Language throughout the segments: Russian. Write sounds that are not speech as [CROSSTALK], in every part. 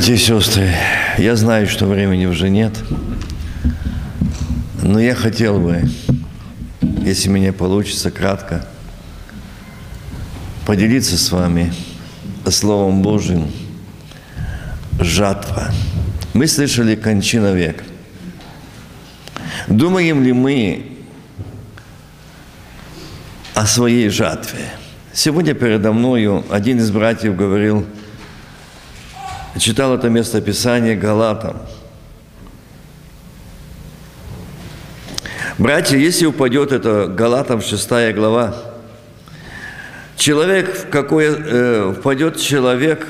Братья и сестры, я знаю, что времени уже нет, но я хотел бы, если мне получится кратко, поделиться с вами Словом Божьим «жатва». Мы слышали «кончина век». Думаем ли мы о своей жатве? Сегодня передо мною один из братьев говорил – читал это местописание Галатам. Братья, если упадет это Галатам 6 глава, человек в какое, э, впадет человек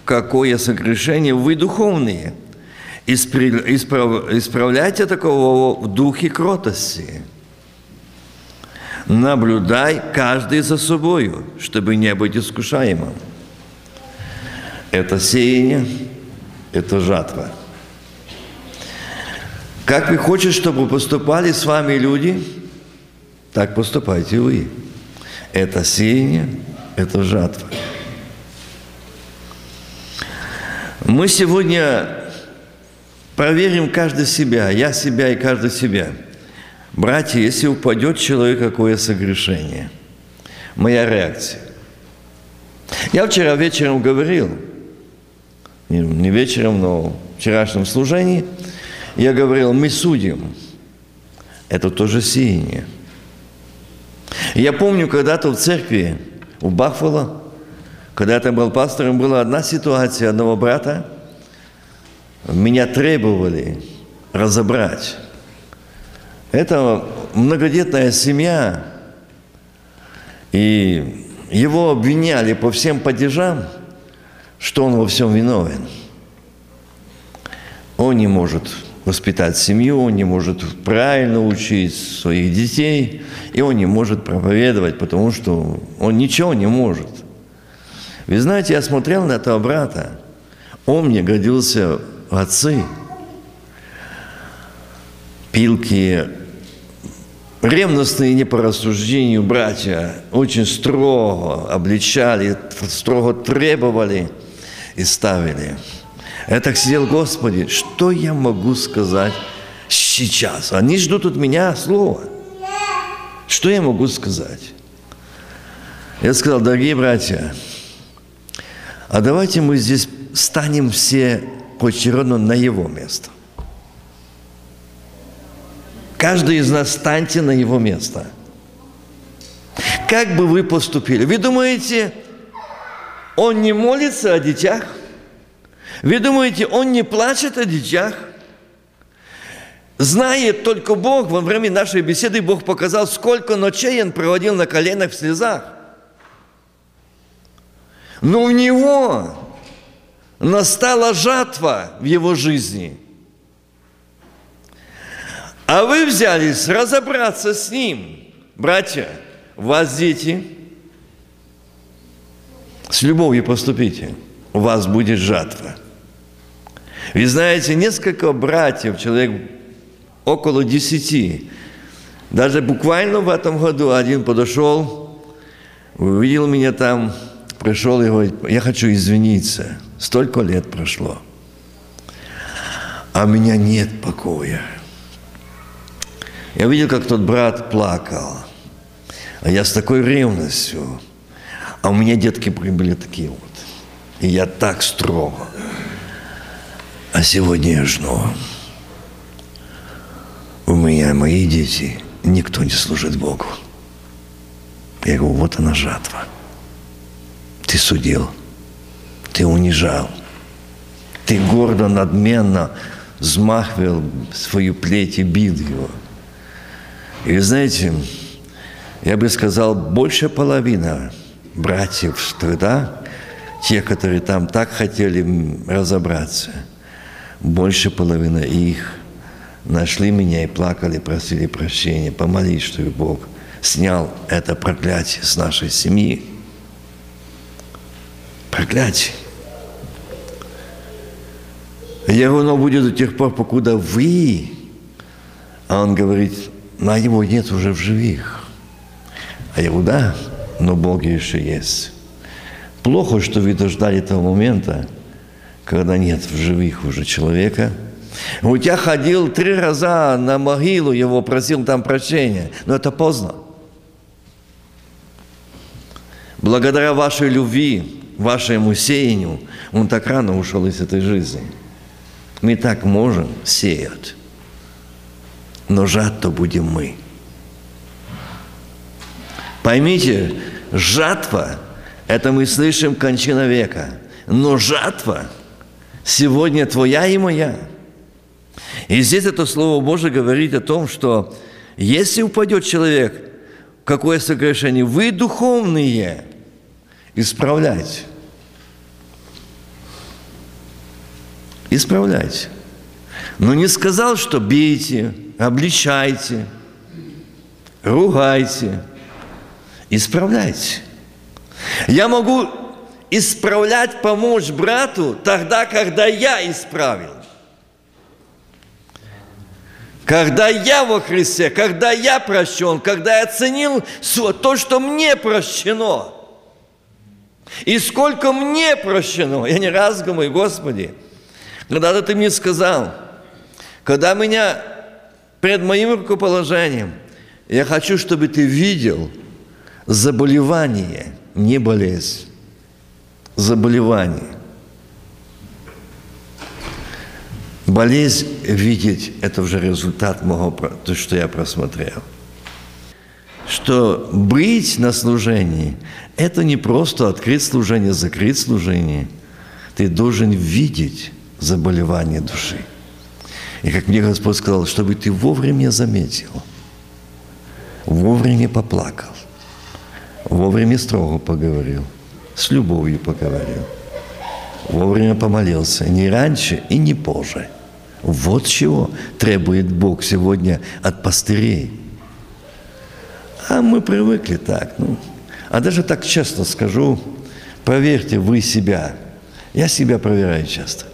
в какое согрешение, вы духовные. Исправ, исправляйте такого в духе кротости. Наблюдай каждый за собою, чтобы не быть искушаемым. Это сеяние, это жатва. Как вы хотите, чтобы поступали с вами люди, так поступайте вы. Это сеяние, это жатва. Мы сегодня проверим каждый себя, я себя и каждый себя. Братья, если упадет человек, какое согрешение? Моя реакция. Я вчера вечером говорил – не вечером, но вчерашнем служении, я говорил, мы судим. Это тоже сеяние. Я помню, когда-то в церкви у Баффало, когда я был пастором, была одна ситуация одного брата, меня требовали разобрать. Это многодетная семья, и его обвиняли по всем падежам – что он во всем виновен. Он не может воспитать семью, он не может правильно учить своих детей, и он не может проповедовать, потому что он ничего не может. Вы знаете, я смотрел на этого брата, он мне годился в отцы, пилки, ревностные не по рассуждению братья, очень строго обличали, строго требовали и ставили – я так сидел, Господи, что я могу сказать сейчас? Они ждут от меня слова. Что я могу сказать? Я сказал, дорогие братья, а давайте мы здесь станем все поочередно на его место. Каждый из нас станьте на его место. Как бы вы поступили? Вы думаете, он не молится о детях? Вы думаете, он не плачет о детях? Знает только Бог, во время нашей беседы Бог показал, сколько ночей он проводил на коленах в слезах. Но у него настала жатва в его жизни. А вы взялись разобраться с ним. Братья, у вас дети, с любовью поступите, у вас будет жатва. Вы знаете, несколько братьев, человек около десяти, даже буквально в этом году один подошел, увидел меня там, пришел и говорит, я хочу извиниться, столько лет прошло, а у меня нет покоя. Я видел, как тот брат плакал, а я с такой ревностью, а у меня детки были такие вот, и я так строго. А сегодня я жну. У меня мои дети, никто не служит Богу. Я говорю, вот она жатва. Ты судил, ты унижал, ты гордо, надменно взмахивал свою плеть и бил его. И знаете, я бы сказал, больше половина братьев тогда, те, которые там так хотели разобраться – больше половины их нашли меня и плакали, просили прощения, помолись, чтобы Бог снял это проклятие с нашей семьи. Проклятие. Говорю, оно будет до тех пор, покуда вы. А он говорит, на его нет уже в живых. А я говорю, да, но Бог еще есть. Плохо, что вы дождали того момента, когда нет в живых уже человека. У тебя ходил три раза на могилу его, просил там прощения, но это поздно. Благодаря вашей любви, вашему сеянию, он так рано ушел из этой жизни. Мы так можем сеять, но жать-то будем мы. Поймите, жатва – это мы слышим кончина века, но жатва – сегодня твоя и моя. И здесь это Слово Божие говорит о том, что если упадет человек, какое согрешение, вы духовные, исправляйте. Исправляйте. Но не сказал, что бейте, обличайте, ругайте. Исправляйте. Я могу исправлять, помочь брату тогда, когда я исправил. Когда я во Христе, когда я прощен, когда я ценил то, что мне прощено. И сколько мне прощено. Я не раз говорю, Господи, когда-то Ты мне сказал, когда меня перед моим рукоположением, я хочу, чтобы Ты видел заболевание, не болезнь заболеваний. Болезнь видеть – это уже результат моего, то, что я просмотрел. Что быть на служении – это не просто открыть служение, закрыть служение. Ты должен видеть заболевание души. И как мне Господь сказал, чтобы ты вовремя заметил, вовремя поплакал, вовремя строго поговорил – с любовью поговорил. Вовремя помолился. Не раньше и не позже, Вот чего требует Бог сегодня от пастырей. А мы привыкли так. Ну. А даже так честно скажу, проверьте вы себя. Я себя проверяю часто.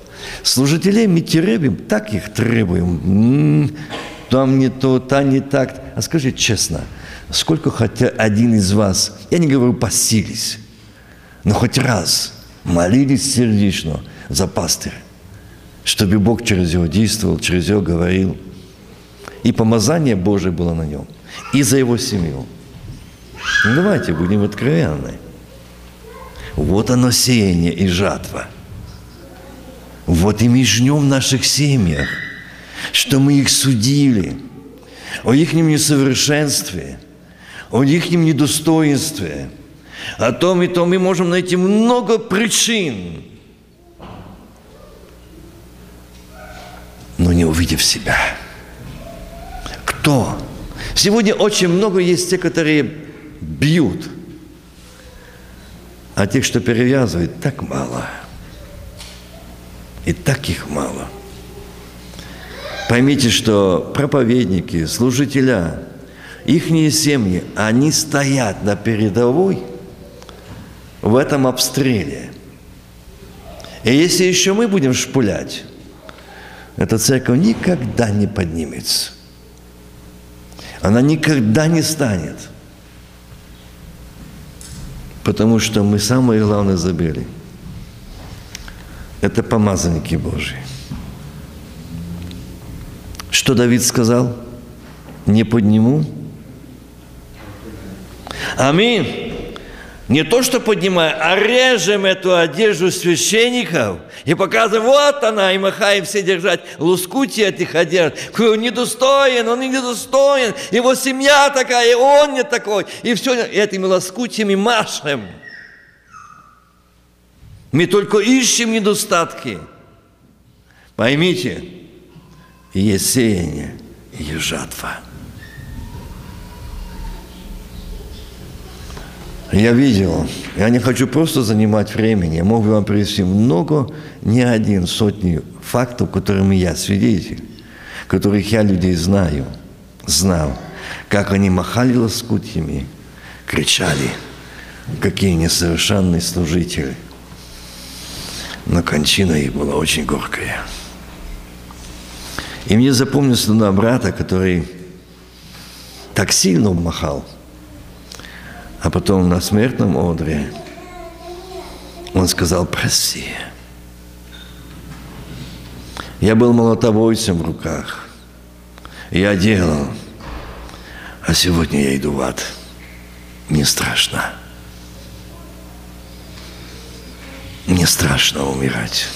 Служителей мы теребим, так их требуем. М-м, там не то, там не так. А скажите честно, сколько хотя один из вас, я не говорю посились, но хоть раз молились сердечно за пастыря, чтобы Бог через него действовал, через него говорил. И помазание Божие было на нем. И за его семью. Ну, давайте будем откровенны. Вот оно сеяние и жатва. Вот и мы жнем в наших семьях, что мы их судили о их несовершенстве, о их недостоинстве, о том и том мы можем найти много причин, но не увидев себя. Кто? Сегодня очень много есть те, которые бьют, а тех, что перевязывают, так мало. И так их мало. Поймите, что проповедники, служителя, их семьи, они стоят на передовой в этом обстреле. И если еще мы будем шпулять, эта церковь никогда не поднимется. Она никогда не станет. Потому что мы самое главное забыли. Это помазанники Божьи. Что Давид сказал? Не подниму. Аминь не то что поднимаем, а режем эту одежду священников и показываем, вот она, и махаем все держать лускути этих одежд. Он недостоин, он недостоин, его семья такая, и он не такой. И все этими лоскутями машем. Мы только ищем недостатки. Поймите, есть сеяние, есть жатва. Я видел, я не хочу просто занимать времени, я мог бы вам привести много, не один, сотни фактов, которыми я свидетель, которых я людей знаю, знал, как они махали лоскутьями, кричали, какие несовершенные служители. Но кончина их была очень горькая. И мне запомнился на брата, который так сильно махал – а потом на смертном одре он сказал «Прости». Я был молотобойцем в руках. Я делал. А сегодня я иду в ад. Мне страшно. Мне страшно умирать.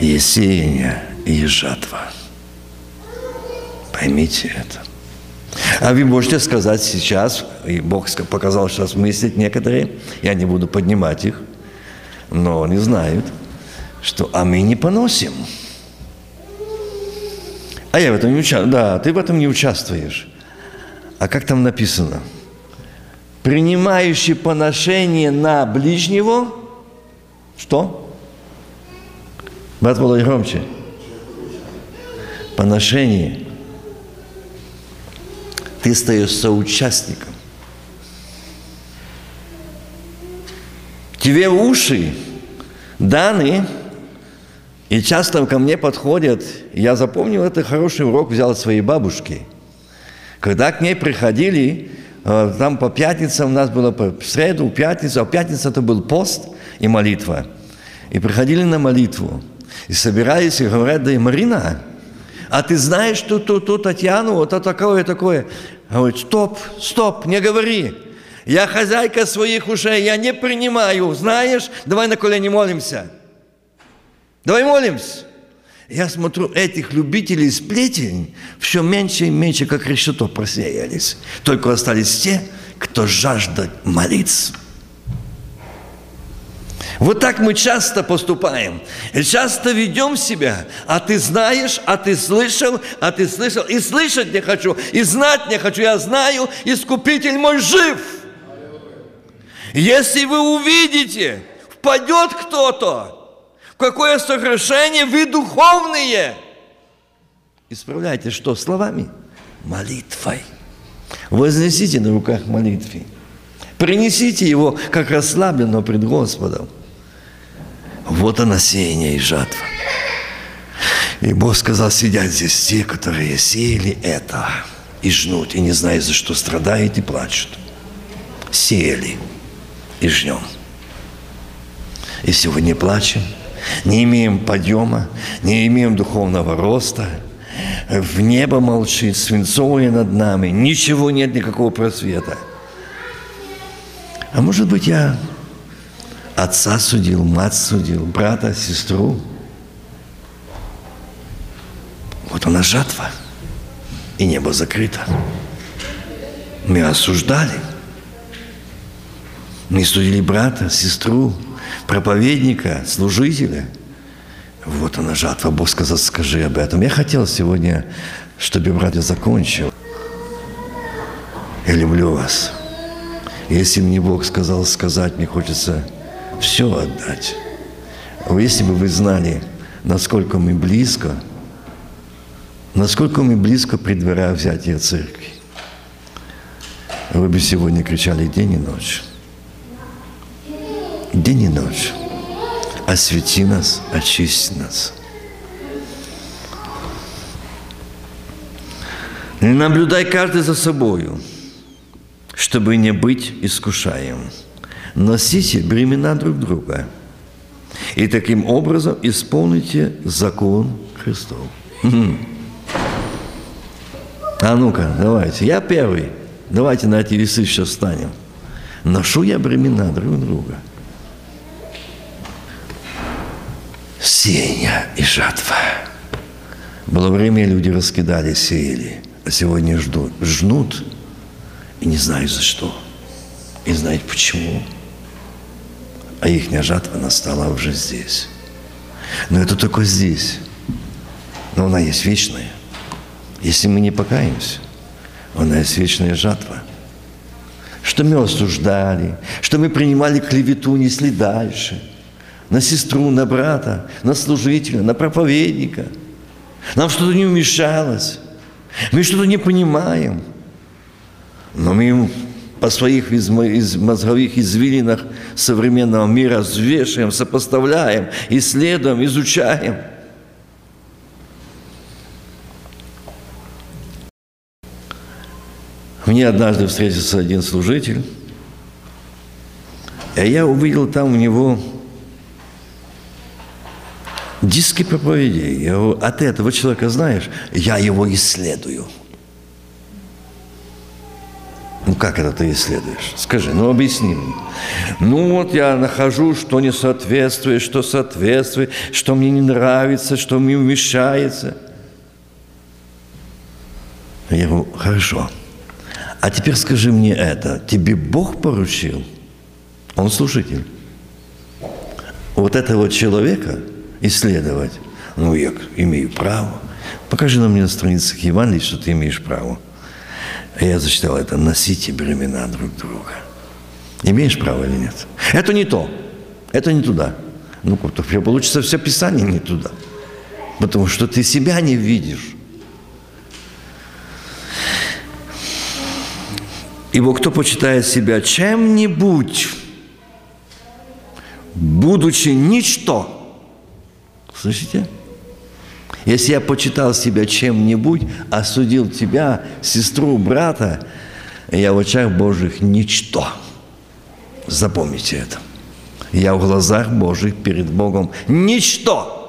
Есть сеяние и жатва. Поймите это. А вы можете сказать сейчас, и Бог показал сейчас мыслить некоторые, я не буду поднимать их, но они знают, что а мы не поносим. А я в этом не участвую. Да, ты в этом не участвуешь. А как там написано? Принимающий поношение на ближнего, что? Брат Володя, громче. Поношение – ты стаешь соучастником. Тебе уши даны, и часто ко мне подходят, я запомнил это хороший урок, взял от своей бабушки. Когда к ней приходили, э, там по пятницам у нас было по среду, пятницу, а пятница это был пост и молитва. И приходили на молитву. И собирались и говорят, да и Марина, а ты знаешь ту, ту, ту Татьяну, вот такое, такое. Говорит, стоп, стоп, не говори. Я хозяйка своих ушей, я не принимаю. Знаешь, давай на колени молимся. Давай молимся. Я смотрю, этих любителей сплетен все меньше и меньше, как решето просеялись. Только остались те, кто жаждет молиться. Вот так мы часто поступаем. Часто ведем себя. А ты знаешь, а ты слышал, а ты слышал. И слышать не хочу, и знать не хочу. Я знаю, Искупитель мой жив. Если вы увидите, впадет кто-то, В какое согрешение вы духовные? Исправляйте что? Словами? Молитвой. Вознесите на руках молитвы. Принесите его, как расслабленного пред Господом. Вот она сеяние и жатва. И Бог сказал, сидят здесь те, которые сеяли это и жнут, и не знают, за что страдают и плачут. Сеяли и жнем. И сегодня плачем, не имеем подъема, не имеем духовного роста, в небо молчит, свинцовое над нами, ничего нет, никакого просвета. А может быть, я отца судил, мать судил, брата, сестру. Вот она жатва, и небо закрыто. Мы осуждали. Мы судили брата, сестру, проповедника, служителя. Вот она жатва. Бог сказал, скажи об этом. Я хотел сегодня, чтобы брат закончил. Я люблю вас. Если мне Бог сказал сказать, мне хочется все отдать. Если бы вы знали, насколько мы близко, насколько мы близко при взятия церкви, вы бы сегодня кричали день и ночь. День и ночь. Освети нас, очисти нас. Наблюдай каждый за собою, чтобы не быть искушаем. Носите бремена друг друга. И таким образом исполните закон Христов. А ну-ка, давайте. Я первый. Давайте на эти весы сейчас встанем. Ношу я бремена друг друга. Сеяние и жатва. Было время, люди раскидали, сеяли, а сегодня ждут. Жнут и не знают за что. И знают почему а их жатва настала уже здесь. Но это только здесь. Но она есть вечная. Если мы не покаемся, она есть вечная жатва. Что мы осуждали, что мы принимали клевету, несли дальше. На сестру, на брата, на служителя, на проповедника. Нам что-то не умешалось. Мы что-то не понимаем. Но мы по своих мозговых извилинах современного мира взвешиваем, сопоставляем, исследуем, изучаем. Мне однажды встретился один служитель, и я увидел там у него диски проповедей. Я говорю, а ты этого человека знаешь? Я его исследую – ну как это ты исследуешь? Скажи, ну объясни мне. Ну вот я нахожу, что не соответствует, что соответствует, что мне не нравится, что мне мешается. Я говорю, хорошо. А теперь скажи мне это. Тебе Бог поручил? Он служитель. Вот этого человека исследовать, ну я имею право. Покажи нам мне на страницах Евангелия, что ты имеешь право. Я зачитал это. Носите бремена друг друга. Имеешь право или нет? Это не то. Это не туда. Ну, получится все Писание не туда. Потому что ты себя не видишь. Ибо кто почитает себя чем-нибудь, будучи ничто, слышите? Если я почитал себя чем-нибудь, осудил тебя, сестру, брата, я в очах Божьих ничто. Запомните это. Я в глазах Божьих перед Богом ничто.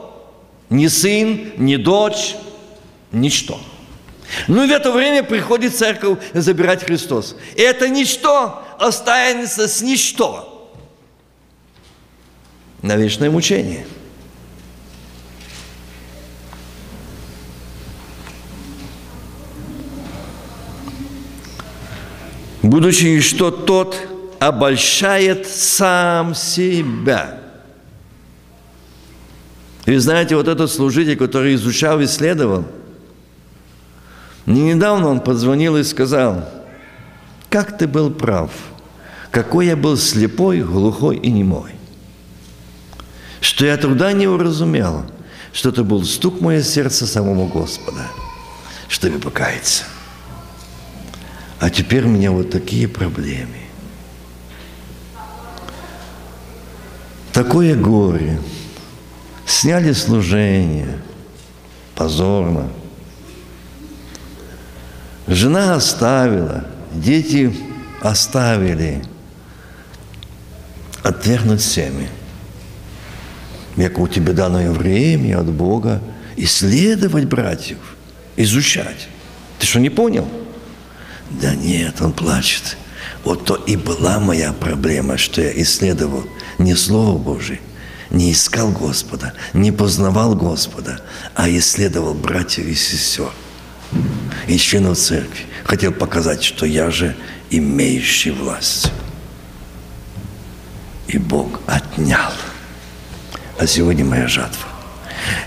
Ни сын, ни дочь, ничто. Ну и в это время приходит церковь забирать Христос. И это ничто останется с ничто на вечное мучение – будучи что тот обольщает сам себя. И знаете, вот этот служитель, который изучал, исследовал, не недавно он позвонил и сказал, как ты был прав, какой я был слепой, глухой и немой. что я тогда не уразумел, что это был стук мое сердце самому Господа, чтобы покаяться. А теперь у меня вот такие проблемы. Такое горе. Сняли служение. Позорно. Жена оставила, дети оставили. Отвергнуть семя. Як у тебя данное время от Бога исследовать братьев, изучать. Ты что, не понял? Да нет, он плачет. Вот то и была моя проблема, что я исследовал не Слово Божие, не искал Господа, не познавал Господа, а исследовал братьев и сестер и членов церкви. Хотел показать, что я же имеющий власть. И Бог отнял. А сегодня моя жатва.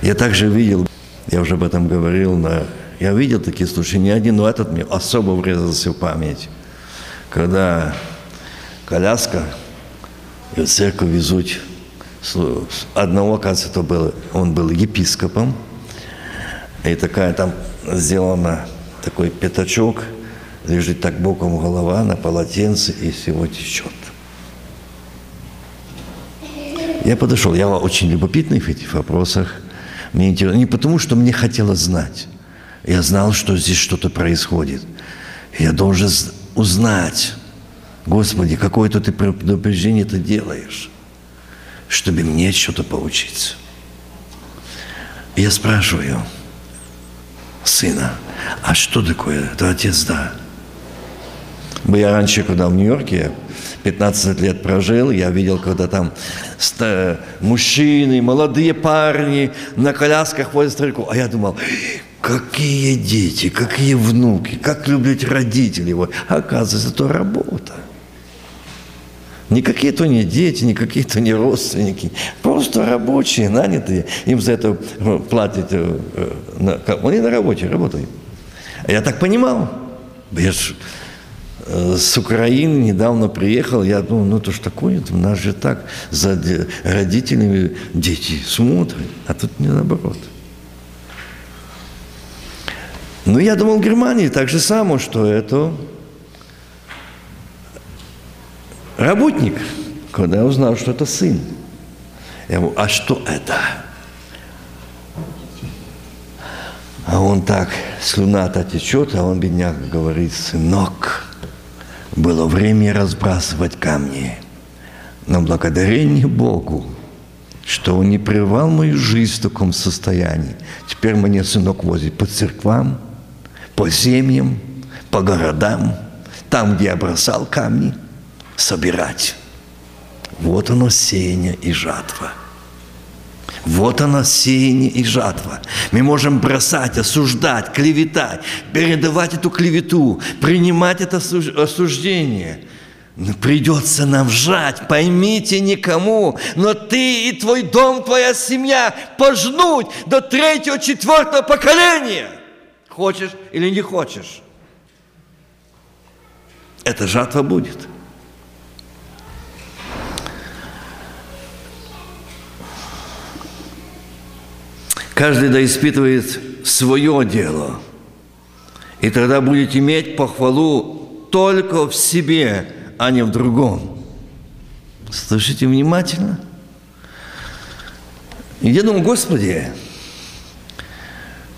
Я также видел, я уже об этом говорил, но я видел такие случаи, не один, но этот мне особо врезался в память. Когда коляска и в церковь везут одного, оказывается, то был, он был епископом, и такая там сделана такой пятачок, лежит так боком голова на полотенце, и всего течет. Я подошел, я очень любопытный в этих вопросах. Мне интересно, не потому, что мне хотелось знать. Я знал, что здесь что-то происходит. Я должен узнать, Господи, какое-то ты предупреждение ты делаешь, чтобы мне что-то поучиться. Я спрашиваю сына, а что такое? Это отец, да. Я раньше, когда в Нью-Йорке, 15 лет прожил, я видел, когда там мужчины, молодые парни на колясках возят стариков. А я думал, какие дети, какие внуки, как любят родители его. Оказывается, это работа. Не какие-то не дети, не какие-то не родственники. Просто рабочие, нанятые. Им за это э, платят. Э, э, они на работе работают. Я так понимал. Я ж с Украины недавно приехал, я думал, ну то ж такое, у нас же так, за родителями дети смотрят, а тут не наоборот. Ну, я думал, в Германии так же само, что это работник, когда я узнал, что это сын. Я говорю, а что это? А он так, слюна-то течет, а он, бедняк, говорит, сынок, было время разбрасывать камни, но благодарение Богу, что он не прервал мою жизнь в таком состоянии. Теперь мне сынок возит по церквам, по семьям, по городам, там, где я бросал камни – собирать. Вот оно сеяние и жатва. Вот оно сеяние и жатва. Мы можем бросать, осуждать, клеветать, передавать эту клевету, принимать это осуждение. Но придется нам жать, поймите никому, но ты и твой дом, твоя семья пожнуть до третьего, четвертого поколения. Хочешь или не хочешь. Эта жатва будет. Каждый да испытывает свое дело. И тогда будет иметь похвалу только в себе, а не в другом. Слышите внимательно. Я думаю, Господи,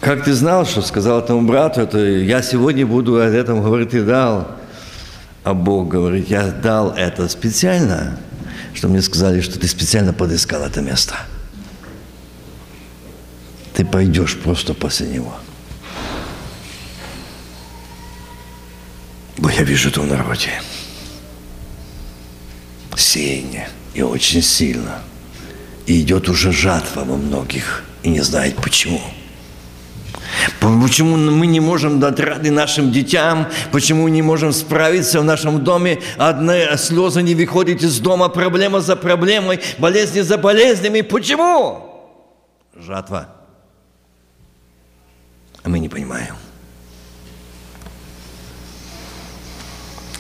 как ты знал, что сказал этому брату, это я сегодня буду о этом говорить и дал. А Бог говорит, я дал это специально, что мне сказали, что ты специально подыскал это место – ты пойдешь просто после него. Бо я вижу это в народе. Сеяние. И очень сильно. И идет уже жатва во многих. И не знает почему. Почему мы не можем дать рады нашим детям? Почему не можем справиться в нашем доме? Одна слеза не выходит из дома, проблема за проблемой, болезни за болезнями. Почему? Жатва а мы не понимаем.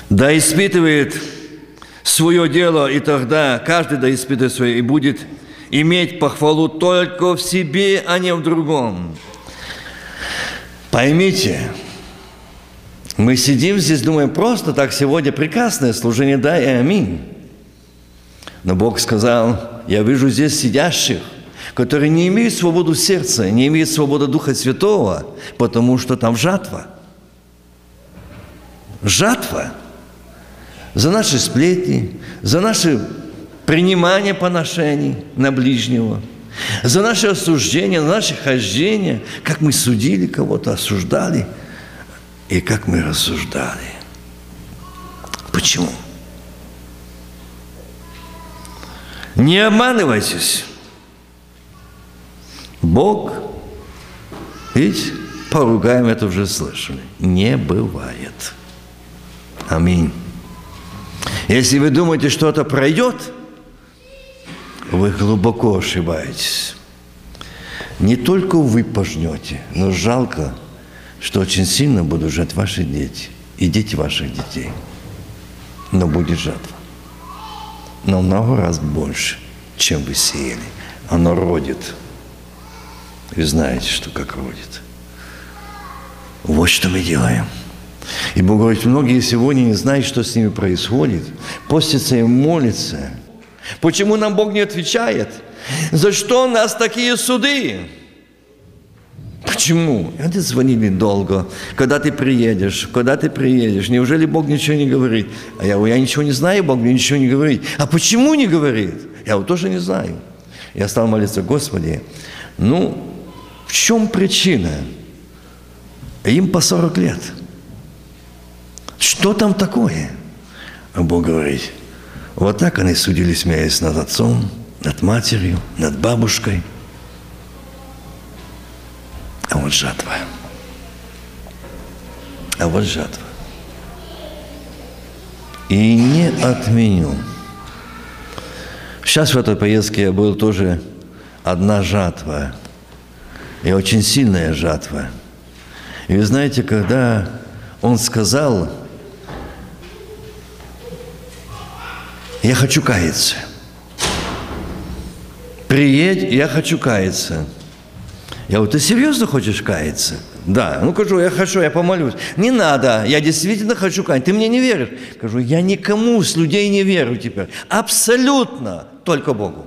Да испытывает свое дело, и тогда каждый да испытывает свое, и будет иметь похвалу только в себе, а не в другом. Поймите, мы сидим здесь, думаем, просто так сегодня прекрасное служение, да и аминь. Но Бог сказал, я вижу здесь сидящих, которые не имеют свободу сердца, не имеют свободу Духа Святого, потому что там жатва. Жатва за наши сплетни, за наши принимание поношений на ближнего, за наше осуждение, за наше хождение, как мы судили кого-то, осуждали, и как мы рассуждали. Почему? Не обманывайтесь. Бог, ведь поругаем это уже слышали, не бывает. Аминь. Если вы думаете, что это пройдет, вы глубоко ошибаетесь. Не только вы пожнете, но жалко, что очень сильно будут жать ваши дети и дети ваших детей. Но будет жатва. Но много раз больше, чем вы сеяли. Оно родит. Вы знаете, что как родит. Вот что мы делаем. И Бог говорит, многие сегодня не знают, что с ними происходит. Постятся и молятся. Почему нам Бог не отвечает? За что у нас такие суды? Почему? Они звонили долго. Когда ты приедешь? Когда ты приедешь? Неужели Бог ничего не говорит? А я, я ничего не знаю, Бог мне ничего не говорит. А почему не говорит? Я вот тоже не знаю. Я стал молиться, Господи, ну, в чем причина? Им по 40 лет. Что там такое? А Бог говорит, вот так они судили, смеясь над отцом, над матерью, над бабушкой – а вот жатва. А вот жатва. И не отменю. Сейчас в этой поездке я был тоже одна жатва. И очень сильная жатва. И вы знаете, когда он сказал, я хочу каяться. Приедь, я хочу каяться. Я говорю, ты серьезно хочешь каяться? Да. Ну, скажу, я хочу, я помолюсь. Не надо, я действительно хочу каяться. Ты мне не веришь? Скажу, я никому с людей не верю теперь. Абсолютно только Богу.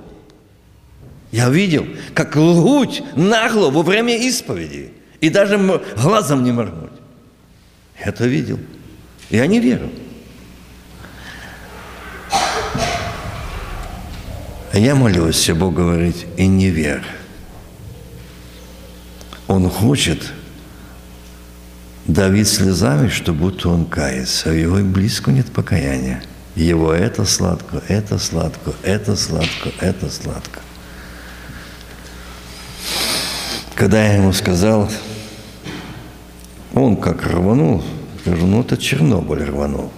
Я видел, как лгуть нагло во время исповеди. И даже глазом не моргнуть. Это видел. Я не верю. Я молюсь, Бог говорит, и не верь. Он хочет давить слезами, что будто он кается, а его и близко нет покаяния. Его это сладко, это сладко, это сладко, это сладко. Когда я ему сказал, он как рванул, скажу, ну это Чернобыль рванул.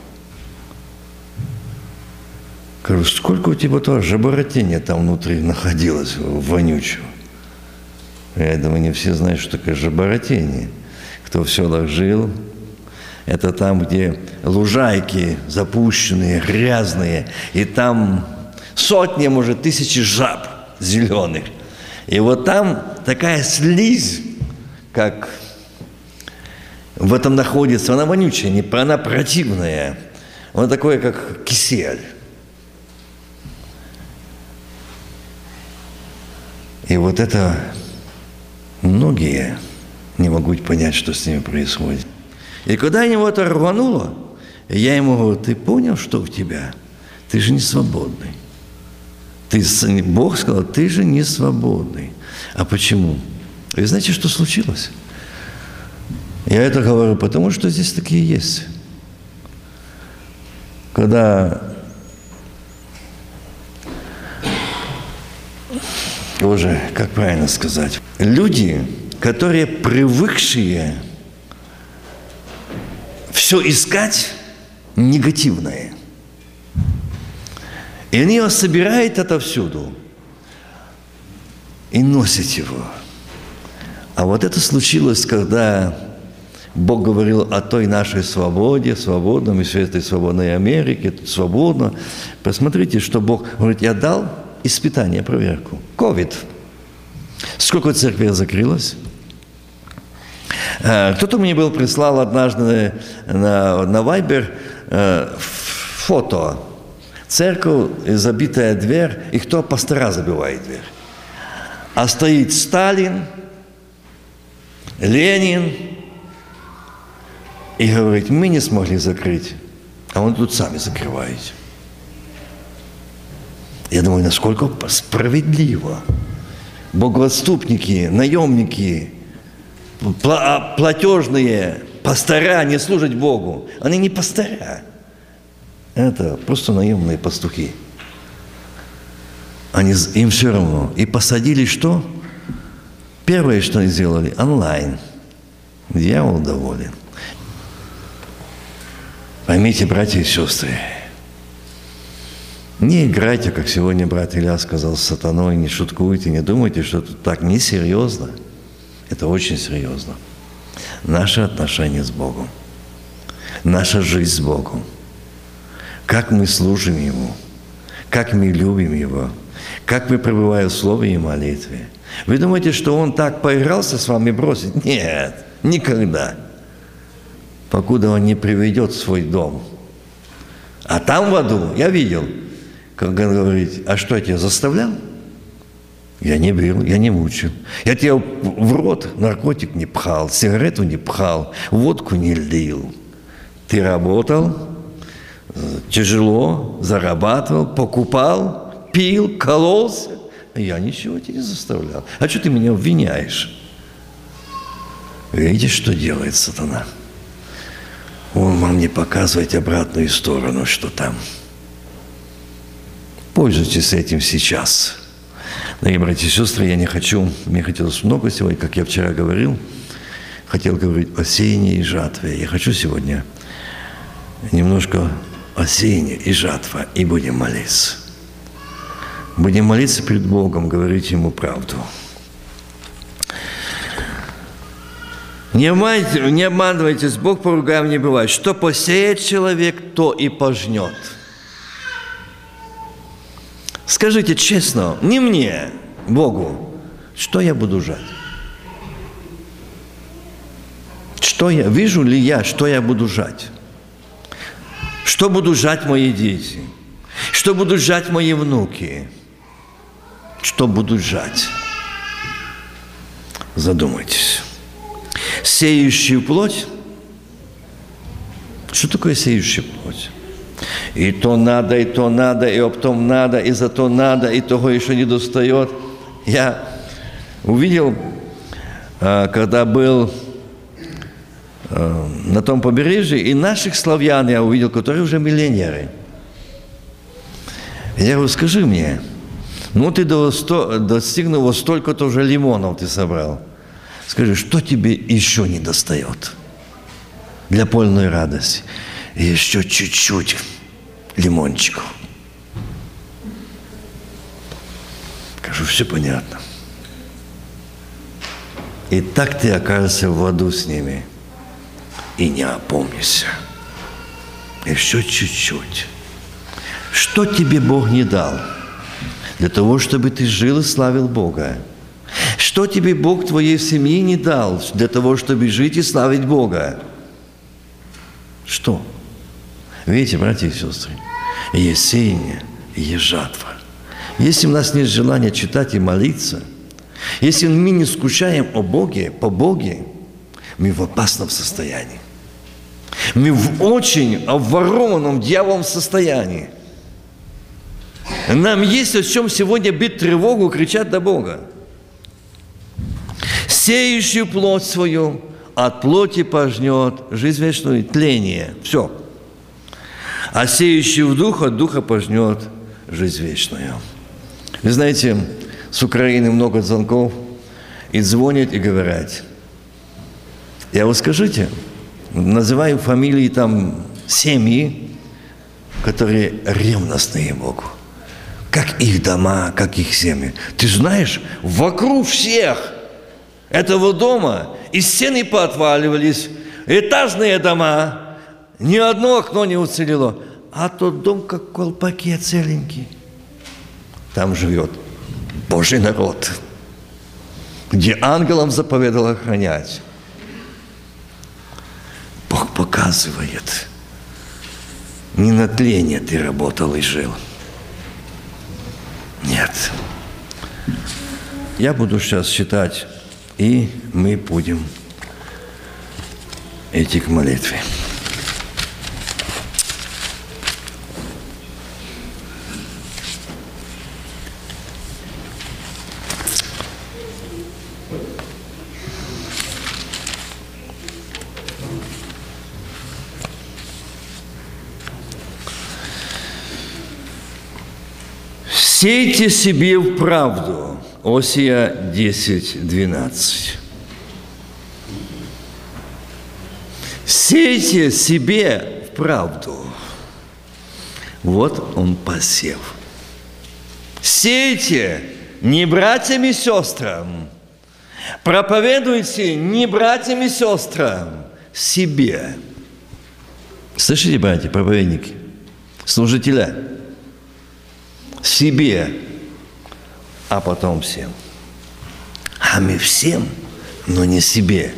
Говорю, сколько у тебя того жаборотения там внутри находилось, вонючего? Я думаю, не все знают, что такое жаборотение. Кто в селах жил, это там, где лужайки запущенные, грязные, и там сотни, может, тысячи жаб зеленых. И вот там такая слизь, как в этом находится, она вонючая, не, она противная. Она такое, как кисель. И вот это многие не могут понять, что с ними происходит. И когда его это рвануло, я ему говорю, ты понял, что у тебя? Ты же не свободный. Ты, Бог сказал, ты же не свободный. А почему? И знаете, что случилось? Я это говорю, потому что здесь такие есть. Когда уже, как правильно сказать, люди, которые привыкшие все искать негативное. И они его собирают отовсюду и носят его. А вот это случилось, когда Бог говорил о той нашей свободе, свободном и всей этой свободной Америке, свободно. Посмотрите, что Бог говорит, я дал испытание, проверку. Ковид. Сколько церквей закрылось? Э, кто-то мне был прислал однажды на, на Вайбер э, фото. Церковь, забитая дверь, и кто пастора забивает дверь. А стоит Сталин, Ленин, и говорит, мы не смогли закрыть, а он тут сами закрываете. Я думаю, насколько справедливо. Богоотступники, наемники, а, платежные пастора не служат Богу. Они не пастора. Это просто наемные пастухи. Они, им все равно. И посадили что? Первое, что они сделали, онлайн. Дьявол доволен. Поймите, братья и сестры, не играйте, как сегодня брат Илья сказал, с сатаной, не шуткуйте, не думайте, что это так несерьезно. Это очень серьезно. Наше отношение с Богом, наша жизнь с Богом, как мы служим Ему, как мы любим Его, как мы пребываем в Слове и молитве. Вы думаете, что Он так поигрался с вами бросить? Нет, никогда покуда он не приведет свой дом. А там в аду, я видел, как он говорит, а что я тебя заставлял? Я не бил, я не мучил. Я тебя в рот наркотик не пхал, сигарету не пхал, водку не лил. Ты работал, тяжело зарабатывал, покупал, пил, кололся. Я ничего тебе не заставлял. А что ты меня обвиняешь? Видите, что делает сатана? Он вам не показывает обратную сторону, что там. Пользуйтесь этим сейчас. Дорогие братья и сестры, я не хочу, мне хотелось много сегодня, как я вчера говорил, хотел говорить о сеянии и жатве. Я хочу сегодня немножко о сеянии и жатве, и будем молиться. Будем молиться перед Богом, говорить Ему правду. Не обманывайтесь, не обманывайтесь, Бог по ругам не бывает. Что посеет человек, то и пожнет. Скажите честно, не мне, Богу, что я буду жать? Что я, вижу ли я, что я буду жать? Что буду жать мои дети? Что будут жать мои внуки? Что будут жать? Задумайтесь сеющую плоть. Что такое сеющая плоть? И то надо, и то надо, и потом надо, и зато надо, и того еще не достает. Я увидел, а, когда был а, на том побережье, и наших славян я увидел, которые уже миллионеры. Я говорю, скажи мне, ну ты достигнул вот столько-то уже лимонов ты собрал – Скажи, что тебе еще не достает для полной радости? Еще чуть-чуть лимончику. Скажу, все понятно. И так ты окажешься в аду с ними и не опомнишься. Еще чуть-чуть. Что тебе Бог не дал? Для того, чтобы ты жил и славил Бога. Что тебе Бог твоей семьи не дал для того, чтобы жить и славить Бога? Что? Видите, братья и сестры, есть сеяние, есть жатва. Если у нас нет желания читать и молиться, если мы не скучаем о Боге, по Боге, мы в опасном состоянии. Мы в очень обворованном дьяволом состоянии. Нам есть о чем сегодня бить тревогу, кричать до Бога сеющую плоть свою, от плоти пожнет жизнь вечную, тление. Все. А сеющий в дух, от духа пожнет жизнь вечную. Вы знаете, с Украины много звонков, и звонят, и говорят. Я вот скажите, называю фамилии там семьи, которые ревностные Богу. Как их дома, как их семьи. Ты знаешь, вокруг всех – этого дома, и стены поотваливались, этажные дома, ни одно окно не уцелело. А тот дом как колпаке целенький. там живет Божий народ, где ангелам заповедал охранять. Бог показывает, не на тление ты работал и жил. Нет. Я буду сейчас читать, и мы будем идти к молитве. Сейте себе в правду. Осия 10, 12. Сейте себе в правду. Вот он посев. Сейте не братьям и сестрам. Проповедуйте не братьям и сестрам, себе. Слышите, братья, проповедники, служителя? Себе, а потом всем. А мы всем, но не себе.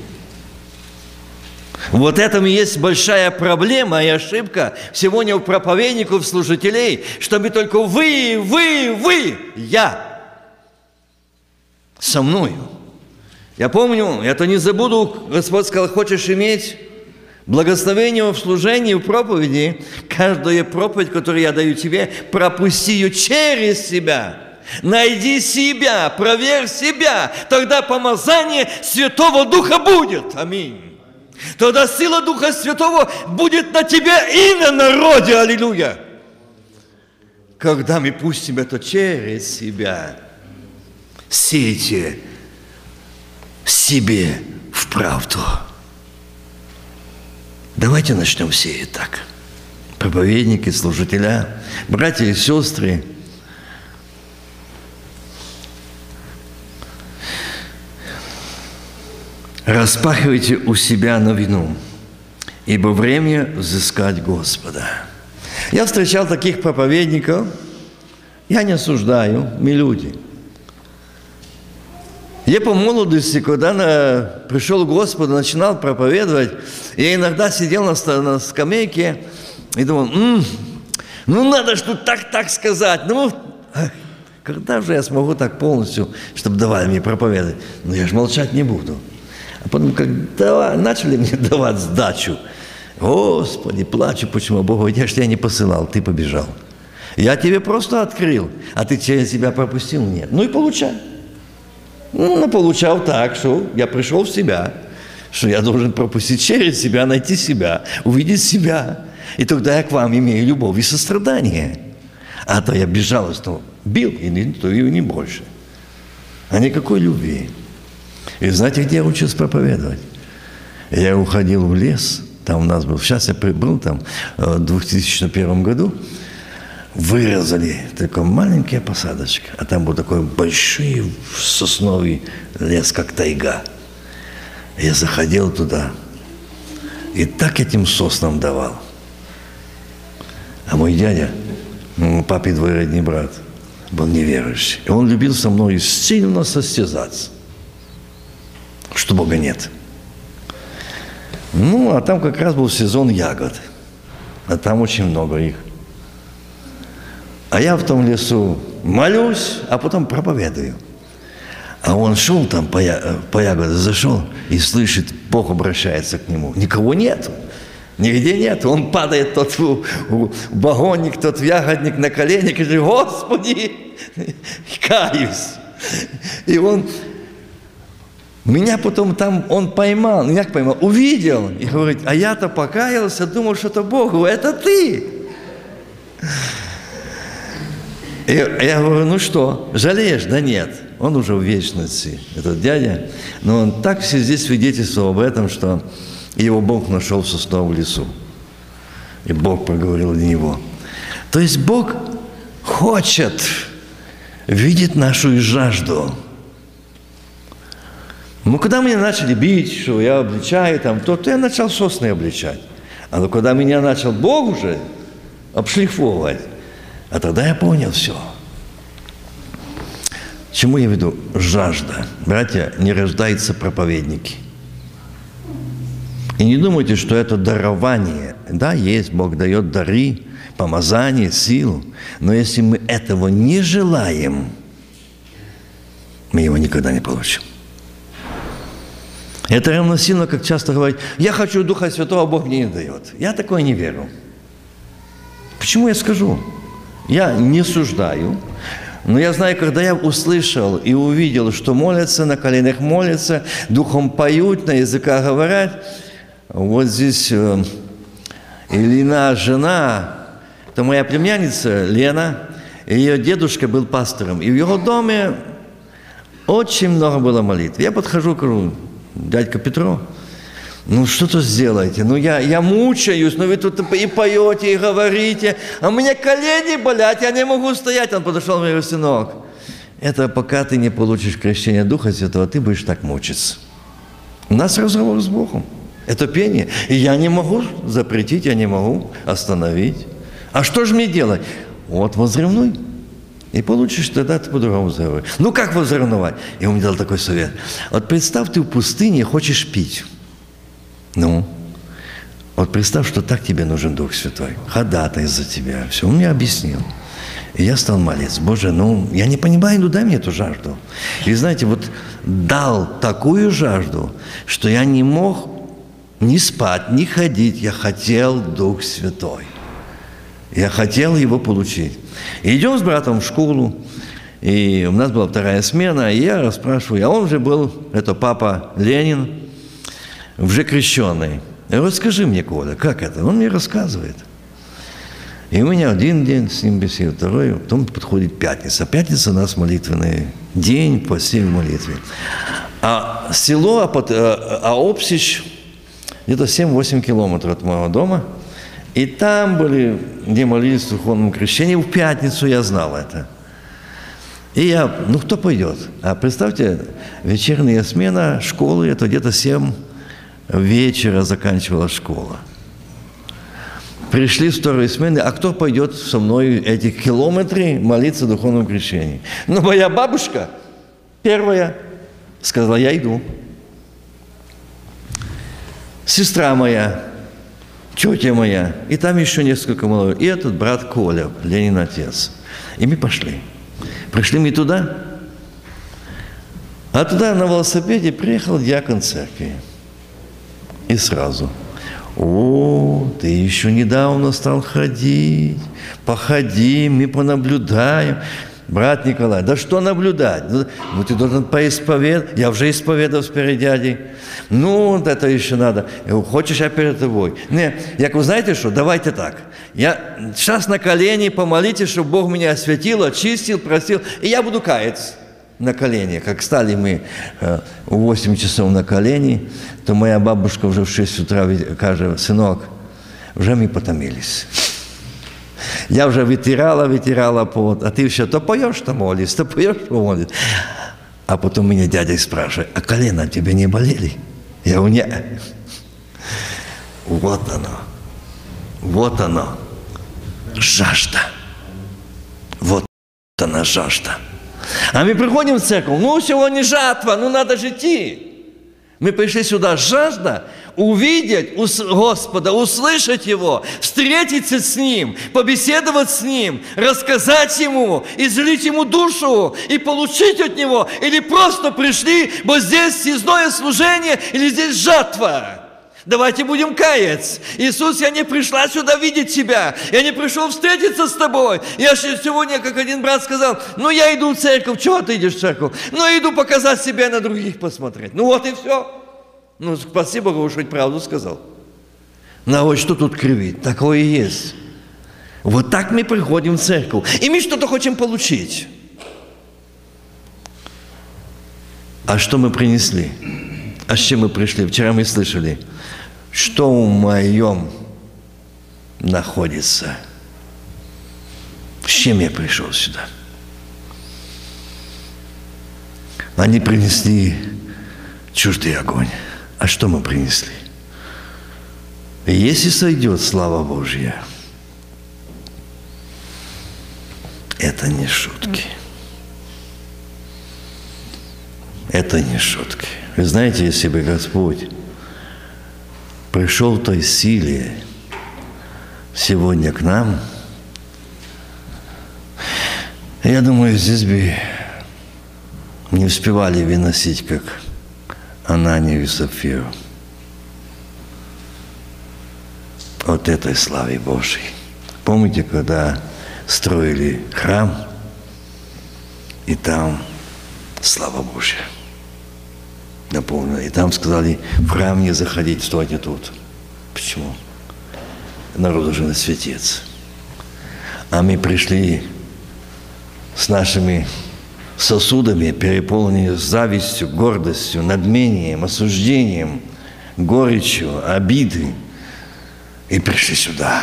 Вот этом и есть большая проблема и ошибка сегодня у проповедников, служителей, чтобы только вы, вы, вы, я со мною. Я помню, это не забуду, Господь сказал, хочешь иметь Благословение в служении, в проповеди, каждая проповедь, которую я даю тебе, пропусти ее через себя. Найди себя, проверь себя, тогда помазание Святого Духа будет. Аминь. Тогда сила Духа Святого будет на тебе и на народе. Аллилуйя. Когда мы пустим это через себя, сейте себе в правду. Давайте начнем сеять так. Проповедники, служителя, братья и сестры. Распахивайте у себя новину, ибо время взыскать Господа. Я встречал таких проповедников, я не осуждаю, мы люди – я по молодости, когда на, пришел к Господу, начинал проповедовать, я иногда сидел на, на скамейке и думал, М, ну надо что так, так сказать, ну когда же я смогу так полностью, чтобы давали мне проповедовать? Ну я же молчать не буду. А потом, когда начали мне [LAUGHS] давать сдачу, Господи, плачу, почему Богу, я же тебя не посылал, ты побежал. Я тебе просто открыл, а ты через себя пропустил? Нет. Ну и получай. Ну, получал так, что я пришел в себя, что я должен пропустить через себя, найти себя, увидеть себя. И тогда я к вам имею любовь и сострадание. А то я безжалостно бил, и не, то и не больше. А никакой любви. И знаете, где я учился проповедовать? Я уходил в лес, там у нас был, сейчас я был там э, в 2001 году, вырезали такой маленькая посадочка, а там был такой большой сосновый лес, как тайга. Я заходил туда и так этим соснам давал. А мой дядя, папе двоюродный брат, был неверующий. И он любил со мной сильно состязаться, что Бога нет. Ну, а там как раз был сезон ягод. А там очень много их. А я в том лесу молюсь, а потом проповедую. А он шел там по, по ягоде, зашел и слышит, Бог обращается к нему. Никого нет. Нигде нет. Он падает, тот в, в вагонник, тот в ягодник на колени, говорит, Господи, каюсь. И он меня потом там, он поймал, ну как поймал, увидел и говорит, а я-то покаялся, думал, что это Бог, это ты. И я говорю, ну что, жалеешь? Да нет. Он уже в вечности, этот дядя. Но он так все здесь свидетельствовал об этом, что его Бог нашел в сосновом лесу. И Бог проговорил для него. То есть Бог хочет, видит нашу жажду. Ну, когда меня начали бить, что я обличаю там, то, то я начал сосны обличать. А ну, когда меня начал Бог уже обшлифовывать, а тогда я понял все. Чему я веду? Жажда. Братья, не рождаются проповедники. И не думайте, что это дарование. Да, есть, Бог дает дары, помазание, силу. Но если мы этого не желаем, мы его никогда не получим. Это равносильно, как часто говорят, я хочу Духа Святого, Бог мне не дает. Я такое не верю. Почему я скажу? Я не суждаю, но я знаю, когда я услышал и увидел, что молятся, на коленях молятся, духом поют, на языках говорят, вот здесь э, жена, это моя племянница Лена, ее дедушка был пастором, и в его доме очень много было молитв. Я подхожу, говорю, дядька Петро, ну что-то сделайте. Ну я, я мучаюсь, но вы тут и поете, и говорите, а у меня колени болят, я не могу стоять. Он подошел, мне говорит, сынок, это пока ты не получишь крещение Духа Святого, ты будешь так мучиться. У нас разговор с Богом. Это пение. И я не могу запретить, я не могу остановить. А что же мне делать? Вот возревнуй. И получишь тогда ты по-другому заговоришь. Ну как возревновать? И он мне дал такой совет. Вот представь, ты в пустыне хочешь пить. Ну, вот представь, что так тебе нужен Дух Святой. Ходатай за тебя. Все, он мне объяснил. И я стал молиться. Боже, ну, я не понимаю, ну дай мне эту жажду. И знаете, вот дал такую жажду, что я не мог ни спать, ни ходить. Я хотел Дух Святой. Я хотел его получить. И идем с братом в школу, и у нас была вторая смена, и я расспрашиваю, а он же был, это папа Ленин, уже крещенный. Расскажи мне, Коля, как это? Он мне рассказывает. И у меня один день с ним беседу, второй, потом подходит пятница. Пятница у нас молитвенный день, постель в молитве. А село, а, под, а, где-то 7-8 километров от моего дома. И там были, где молились в духовном крещении, в пятницу я знал это. И я, ну кто пойдет? А представьте, вечерняя смена школы, это где-то 7 вечера заканчивала школа. Пришли с второй смены, а кто пойдет со мной эти километры молиться в духовном крещении? Ну, моя бабушка, первая, сказала, я иду. Сестра моя, тетя моя, и там еще несколько молодых. И этот брат Коля, Ленин отец. И мы пошли. Пришли мы туда, а туда на велосипеде приехал дьякон церкви. И сразу, о, ты еще недавно стал ходить, походи, мы понаблюдаем. Брат Николай, да что наблюдать? Ну, ну ты должен поисповедовать. Я уже исповедовал перед дядей. Ну, это еще надо. Хочешь, я перед тобой. Не, я говорю, знаете что, давайте так. Я сейчас на колени помолитесь, чтобы Бог меня осветил, очистил, простил, и я буду каяться на колени. Как стали мы э, в 8 часов на колени, то моя бабушка уже в 6 утра каже, сынок, уже мы потомились. Я уже вытирала, вытирала пот, а ты еще то поешь, то молись, то поешь, то молись. А потом меня дядя спрашивает, а колено тебе не болели? Я говорю, нет. Вот оно. Вот оно. Жажда. Вот она жажда. А мы приходим в церковь, ну сегодня жатва, ну надо же идти. Мы пришли сюда жажда увидеть Господа, услышать Его, встретиться с Ним, побеседовать с Ним, рассказать Ему, излить Ему душу и получить от Него. Или просто пришли, бо здесь съездное служение, или здесь жатва. Давайте будем каяться. Иисус, я не пришла сюда видеть тебя. Я не пришел встретиться с тобой. Я сегодня, как один брат сказал, ну я иду в церковь. Чего ты идешь в церковь? Ну иду показать себя на других посмотреть. Ну вот и все. Ну спасибо, что хоть правду сказал. На вот что тут кривить? Такое и есть. Вот так мы приходим в церковь. И мы что-то хотим получить. А что мы принесли? А с чем мы пришли? Вчера мы слышали – что в моем находится. С чем я пришел сюда? Они принесли чуждый огонь. А что мы принесли? Если сойдет слава Божья, это не шутки. Это не шутки. Вы знаете, если бы Господь пришел в той силе сегодня к нам, я думаю, здесь бы не успевали выносить, как Ананию и Сапфиру. От этой славе Божьей. Помните, когда строили храм, и там слава Божья наполнена. И там сказали, в храм не заходить, стойте тут. Почему? Народ уже светец. А мы пришли с нашими сосудами, переполненными завистью, гордостью, надмением, осуждением, горечью, обиды. И пришли сюда.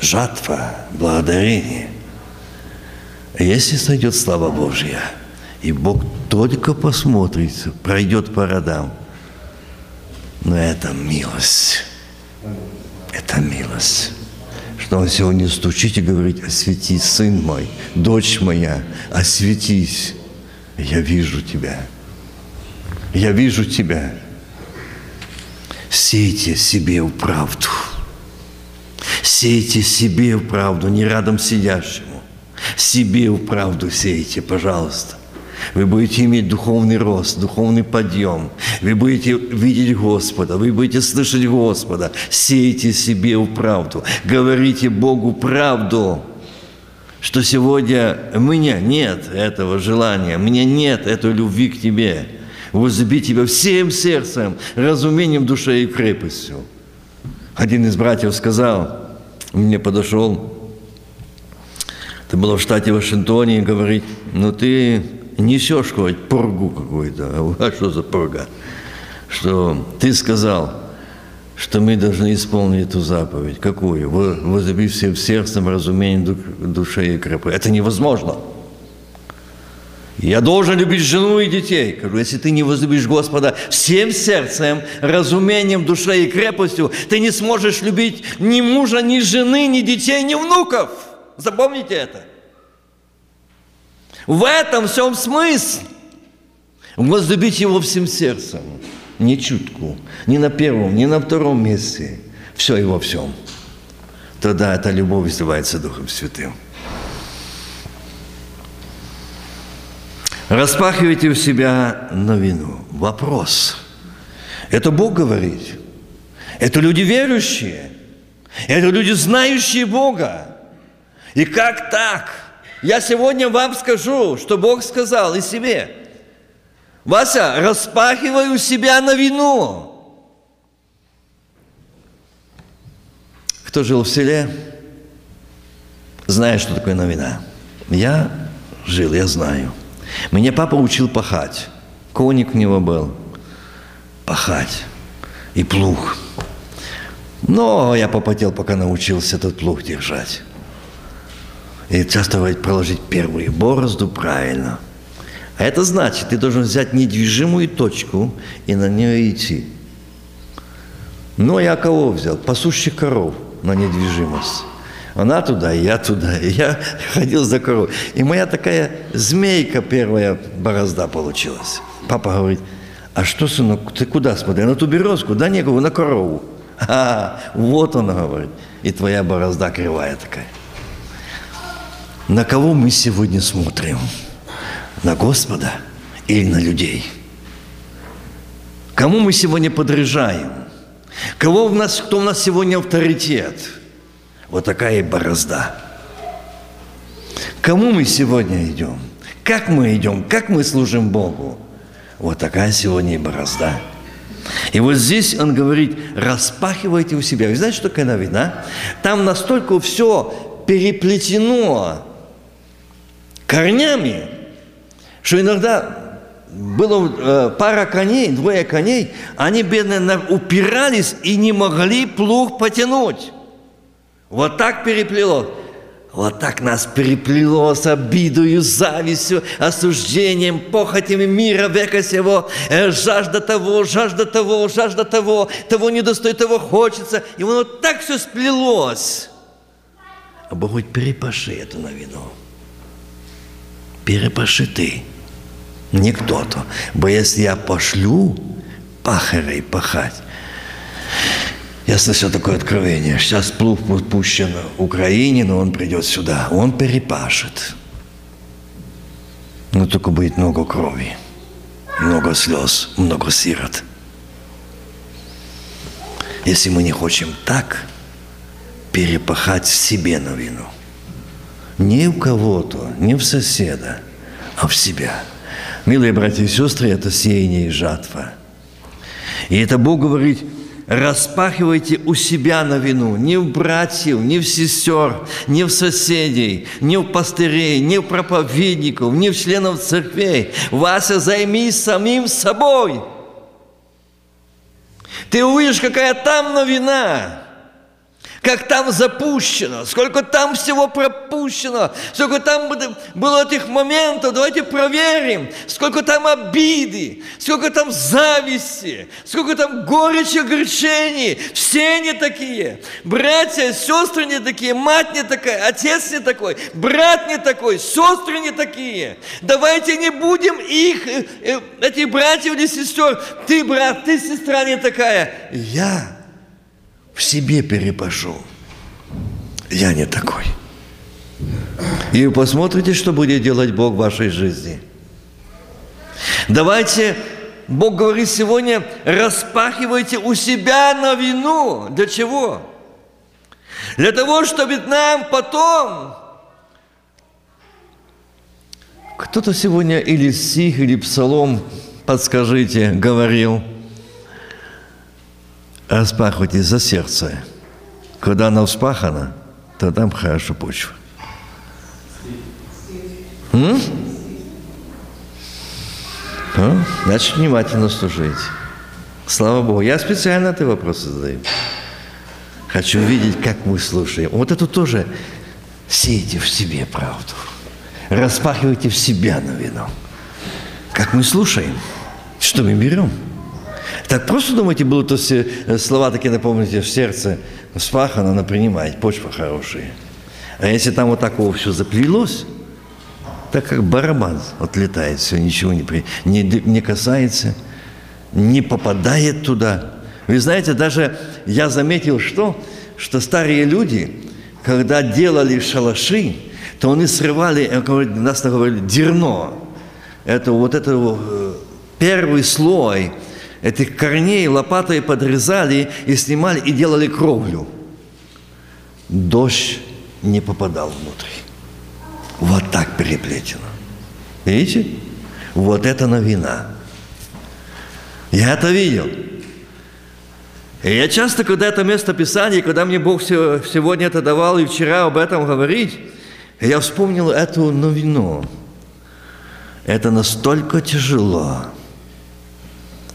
Жатва, благодарение. Если сойдет слава Божья, и Бог только посмотрит, пройдет по родам, но это милость. Это милость что он сегодня стучит и говорит, освети, сын мой, дочь моя, осветись. Я вижу тебя. Я вижу тебя. Сейте себе в правду. Сейте себе в правду, не рядом сидящему. Себе в правду сейте, пожалуйста. Вы будете иметь духовный рост, духовный подъем. Вы будете видеть Господа, вы будете слышать Господа. Сейте себе в правду. Говорите Богу правду что сегодня у меня нет этого желания, у меня нет этой любви к Тебе. Возлюби Тебя всем сердцем, разумением, душой и крепостью. Один из братьев сказал, мне подошел, это было в штате Вашингтоне, и говорит, ну ты несешь хоть пургу какую-то. [LAUGHS] А что за пурга? Что ты сказал, что мы должны исполнить эту заповедь. Какую? Возлюби всем сердцем, разумением, душе и крепостью. Это невозможно. Я должен любить жену и детей. Говорю, если ты не возлюбишь Господа всем сердцем, разумением, душой и крепостью, ты не сможешь любить ни мужа, ни жены, ни детей, ни внуков. Запомните это. В этом всем смысл. Возлюбить Его всем сердцем, не чутку, не на первом, не на втором месте, все и во всем. Тогда эта любовь издевается Духом Святым. Распахивайте у себя новину. Вопрос. Это Бог говорит. Это люди верующие. Это люди, знающие Бога. И как так? Я сегодня вам скажу, что Бог сказал и себе. Вася, распахивай у себя на вину. Кто жил в селе, знает, что такое новина. Я жил, я знаю. Меня папа учил пахать. Коник у него был. Пахать. И плуг. Но я попотел, пока научился этот плуг держать. И часто говорит, проложить первую борозду правильно. А это значит, ты должен взять недвижимую точку и на нее идти. Но я кого взял? Пасущих коров на недвижимость. Она туда, я туда. И я [LAUGHS] ходил за коровой. И моя такая змейка первая борозда получилась. Папа говорит, а что, сынок, ты куда смотри? На ту березку? Да не, на корову. [LAUGHS] А, вот она говорит. И твоя борозда кривая такая. На кого мы сегодня смотрим? На Господа или на людей? Кому мы сегодня подряжаем? Кого у нас, кто у нас сегодня авторитет? Вот такая и борозда. Кому мы сегодня идем? Как мы идем? Как мы служим Богу? Вот такая сегодня и борозда. И вот здесь он говорит, распахивайте у себя. Вы знаете, что такое новина? Там настолько все переплетено корнями, что иногда было э, пара коней, двое коней, они, бедные, упирались и не могли плуг потянуть. Вот так переплело. Вот так нас переплело с обидою, завистью, осуждением, похотями мира века сего, э, жажда того, жажда того, жажда того, того не достойно, того хочется. И оно так все сплелось. А Бог говорит, перепаши эту новину перепаши ты. Не кто-то. Бо если я пошлю пахарей пахать, Ясно все такое откровение. Сейчас плуг пущен Украине, но он придет сюда. Он перепашет. Но только будет много крови, много слез, много сирот. Если мы не хотим так перепахать себе на вину, не у кого-то, не в соседа, а в себя. Милые братья и сестры, это сеяние и жатва. И это Бог говорит, распахивайте у себя на вину, не в братьев, не в сестер, не в соседей, не в пастырей, не в проповедников, не в членов церквей. Вася, займись самим собой. Ты увидишь, какая там новина как там запущено, сколько там всего пропущено, сколько там было этих моментов, давайте проверим, сколько там обиды, сколько там зависти, сколько там горечи, огорчений, все они такие, братья, сестры не такие, мать не такая, отец не такой, брат не такой, сестры не такие. Давайте не будем их, э, э, этих братьев или сестер, ты брат, ты сестра не такая, я в себе перепашу. Я не такой. И посмотрите, что будет делать Бог в вашей жизни. Давайте, Бог говорит сегодня, распахивайте у себя на вину. Для чего? Для того, чтобы нам потом... Кто-то сегодня или стих, или псалом, подскажите, говорил – распахивайте за сердце. Когда оно вспахано, то там хорошо почва. М? А? Значит, внимательно слушайте. Слава Богу. Я специально эти вопросы задаю. Хочу видеть, как мы слушаем. Вот это тоже сейте в себе правду. Распахивайте в себя на вино. Как мы слушаем, что мы берем – так просто думаете, будут то все э, слова такие, напомните, в сердце спахано, надо принимать, почва хорошая. А если там вот такого все заплелось, так как барабан отлетает, все, ничего не, при, не, не касается, не попадает туда. Вы знаете, даже я заметил, что, что старые люди, когда делали шалаши, то они срывали, нас говорили, дерно. Это вот это э, первый слой – этих корней лопатой подрезали и снимали и делали кровлю. Дождь не попадал внутрь. Вот так переплетено. Видите? Вот это новина. Я это видел. И я часто, когда это место Писания, когда мне Бог сегодня это давал и вчера об этом говорить, я вспомнил эту новину. Это настолько тяжело –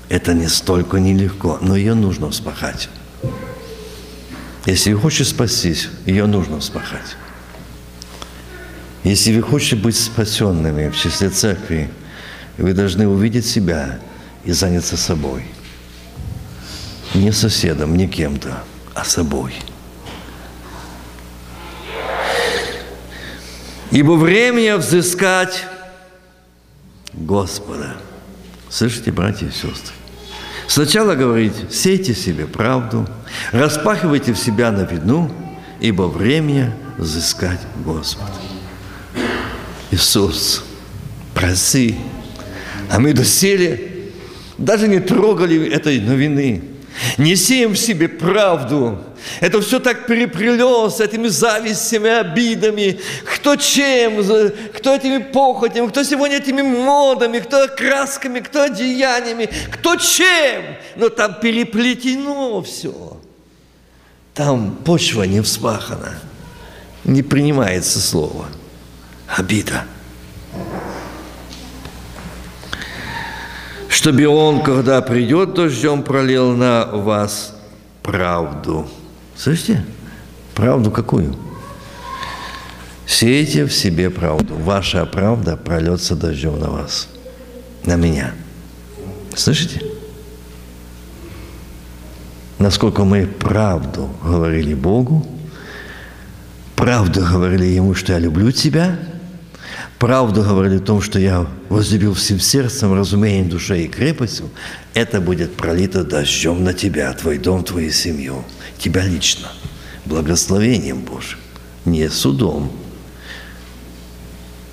это не столько нелегко, но ее нужно вспахать. Если вы хотите спастись, ее нужно вспахать. Если вы хотите быть спасенными в числе церкви, вы должны увидеть себя и заняться собой. Не соседом, не кем-то, а собой. Ибо время взыскать Господа. Слышите, братья и сестры? Сначала говорит, сейте себе правду, распахивайте в себя на видну, ибо время взыскать Господа. Иисус, проси. А мы доселе даже не трогали этой новины. Не сеем в себе правду, это все так переплелось этими завистями, обидами, кто чем, кто этими похотями, кто сегодня этими модами, кто красками, кто одеяниями, кто чем. Но там переплетено все. Там почва не вспахана, не принимается слово. Обида. Чтобы он, когда придет дождем, пролил на вас правду – Слышите? Правду какую? Сейте в себе правду. Ваша правда прольется дождем на вас, на меня. Слышите? Насколько мы правду говорили Богу, правду говорили Ему, что я люблю тебя, правду говорили о том, что я возлюбил всем сердцем, разумением, душой и крепостью, это будет пролито дождем на тебя, твой дом, твою семью, тебя лично, благословением Божьим, не судом,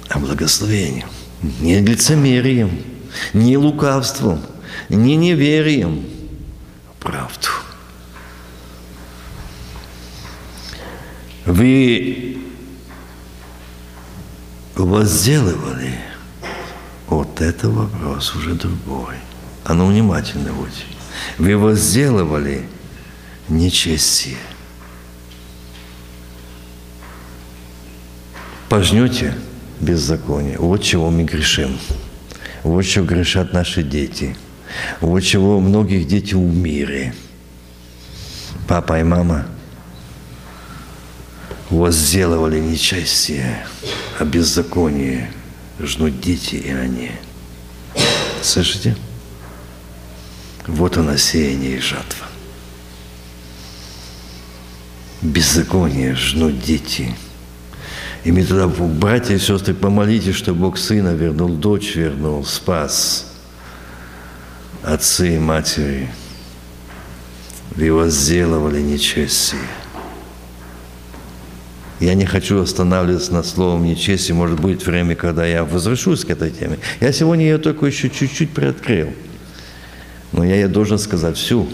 а благословением, не лицемерием, не лукавством, не неверием, а правду. Вы возделывали, вот это вопрос уже другой. А ну внимательно будьте. Вы возделывали нечестие. Пожнете беззаконие. Вот чего мы грешим. Вот чего грешат наши дети. Вот чего многих дети в мире. Папа и мама возделывали нечестие, а беззаконие жнут дети и они. Слышите? Вот оно сеяние и жатва. Беззаконие жнут дети. И мы тогда, братья и сестры, помолитесь, что Бог сына вернул, дочь вернул, спас. Отцы и матери, вы возделывали нечестие. Я не хочу останавливаться над словом нечестие. Может быть время, когда я возвращусь к этой теме. Я сегодня ее только еще чуть-чуть приоткрыл. Но я ей должен сказать всю.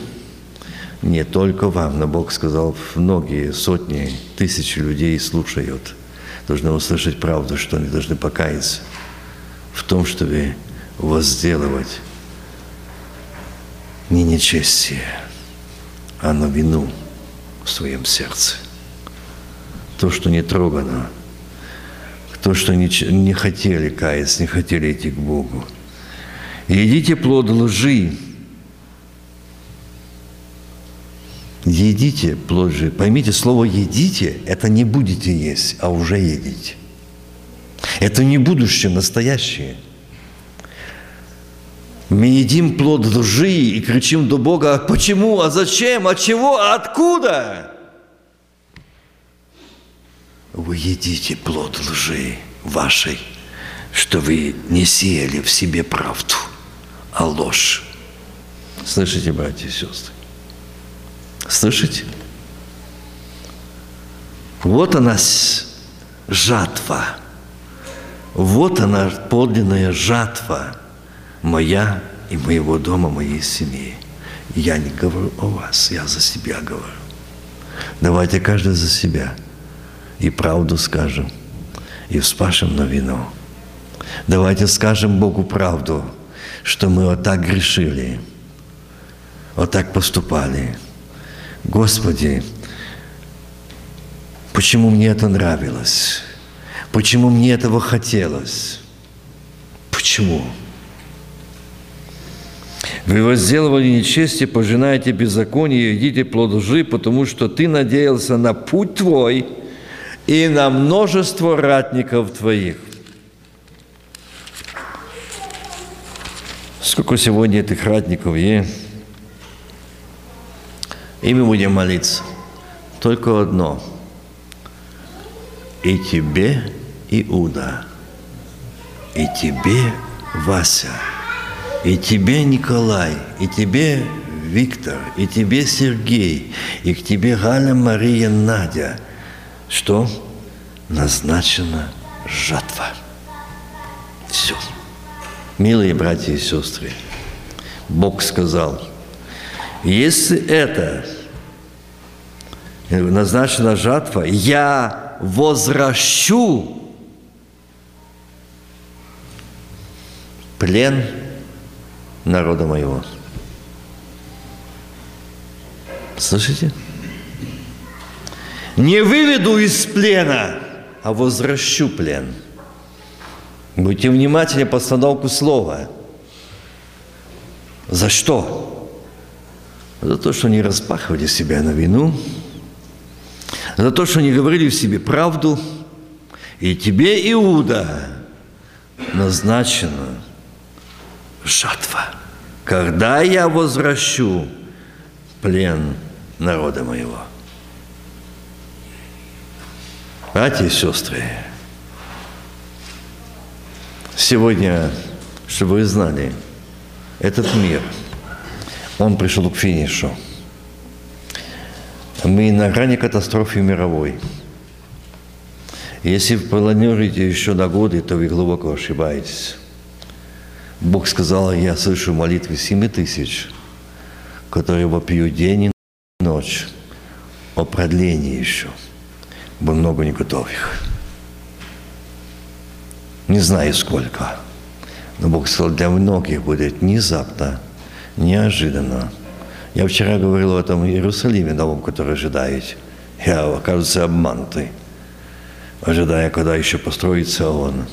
Не только вам, но Бог сказал, многие сотни, тысячи людей слушают. Должны услышать правду, что они должны покаяться в том, чтобы возделывать не нечестие, а новину в своем сердце – то, что не трогано, то, что не, не хотели каяться, не хотели идти к Богу. Едите плод лжи. Едите плод лжи. Поймите, слово «едите» – это не будете есть, а уже едите. Это не будущее, настоящее. Мы едим плод лжи и кричим до Бога, «А почему, а зачем, от чего, а откуда? Вы едите плод лжи вашей, что вы не сеяли в себе правду, а ложь. Слышите, братья и сестры? Слышите? Вот она жатва. Вот она подлинная жатва моя и моего дома, моей семьи. Я не говорю о вас, я за себя говорю. Давайте каждый за себя – и правду скажем, и вспашем новину. Давайте скажем Богу правду, что мы вот так грешили, вот так поступали. Господи, почему мне это нравилось? Почему мне этого хотелось? Почему? Вы возделывали нечестие, пожинаете беззаконие, едите плод лжи, потому что ты надеялся на путь твой – и на множество ратников Твоих. Сколько сегодня этих ратников есть? И мы будем молиться. Только одно. И тебе, Иуда, и тебе, Вася, и тебе, Николай, и тебе, Виктор, и тебе, Сергей, и к тебе, Галя, Мария, Надя – что назначена жатва. Все. Милые братья и сестры, Бог сказал, если это назначена жатва, я возвращу плен народа моего. Слышите? Не выведу из плена, а возвращу плен. Будьте внимательны по постановку слова. За что? За то, что не распахивали себя на вину, за то, что не говорили в себе правду, и тебе, Иуда, назначена жатва, когда я возвращу плен народа моего. Братья и сестры, Сегодня, чтобы вы знали, этот мир, он пришел к финишу. Мы на грани катастрофы мировой. Если вы планируете еще на годы, то вы глубоко ошибаетесь. Бог сказал, я слышу молитвы семи тысяч, которые вопьют день и ночь о продлении еще. Бо много не готовых. Не знаю сколько. Но Бог сказал, для многих будет внезапно, неожиданно. Я вчера говорил о этом Иерусалиме новом, который ожидаете. Я, окажется, обманутый, ожидая, когда еще построится он.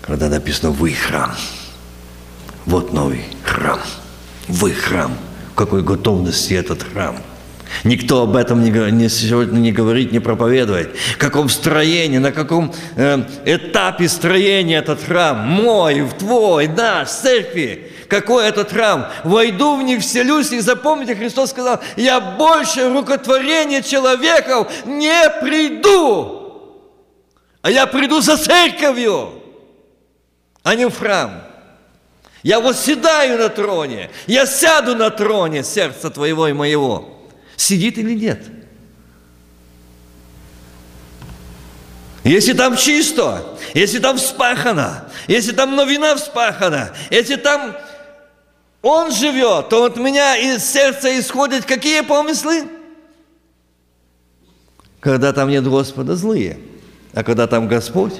Когда написано «Вы храм». Вот новый храм. Вы храм. В какой готовности этот храм – Никто об этом не, не, сегодня не говорит, не проповедует. В каком строении, на каком э, этапе строения этот храм? Мой, твой, наш, церкви. Какой этот храм? Войду в них, вселюсь, и запомните, Христос сказал, я больше рукотворения человеков не приду, а я приду за церковью, а не в храм. Я восседаю на троне, я сяду на троне сердца твоего и моего сидит или нет. Если там чисто, если там вспахано, если там новина вспахана, если там он живет, то от меня из сердца исходят какие помыслы? Когда там нет Господа, злые. А когда там Господь,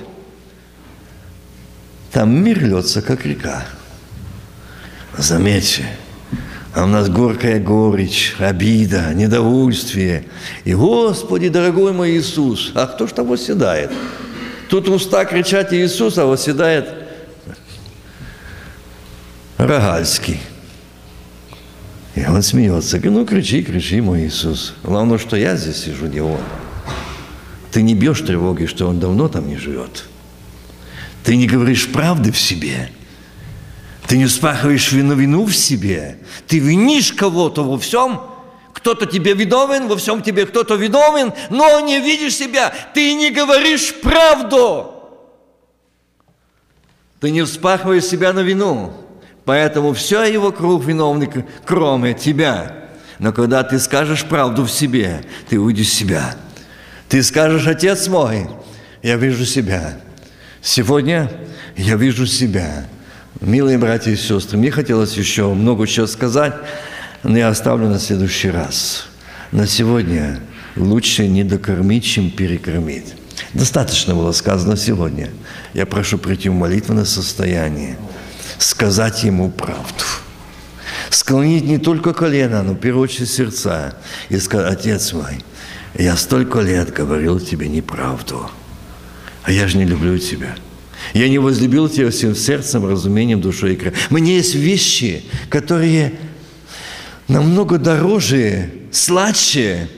там мир льется, как река. Заметьте, а у нас горькая горечь, обида, недовольствие. И, Господи, дорогой мой Иисус, а кто ж там восседает? Тут уста кричат Иисус, а восседает Рогальский. И он смеется. Ну, кричи, кричи, мой Иисус. Главное, что я здесь сижу, не он. Ты не бьешь тревоги, что он давно там не живет. Ты не говоришь правды в себе – ты не спахиваешь вину вину в себе. Ты винишь кого-то во всем, кто-то тебе виновен, во всем тебе кто-то виновен, но не видишь себя. Ты не говоришь правду. Ты не вспахиваешь себя на вину. Поэтому все его круг виновник, кроме тебя. Но когда ты скажешь правду в себе, ты уйдешь себя. Ты скажешь, Отец мой, я вижу себя. Сегодня я вижу себя. Милые братья и сестры, мне хотелось еще много чего сказать, но я оставлю на следующий раз. На сегодня лучше не докормить, чем перекормить. Достаточно было сказано сегодня. Я прошу прийти в молитвенное состояние, сказать Ему правду. Склонить не только колено, но в первую очередь сердца. И сказать, Отец мой, я столько лет говорил тебе неправду, а я же не люблю тебя – я не возлюбил тебя всем сердцем, разумением, душой и кровью. Мне есть вещи, которые намного дороже, сладче.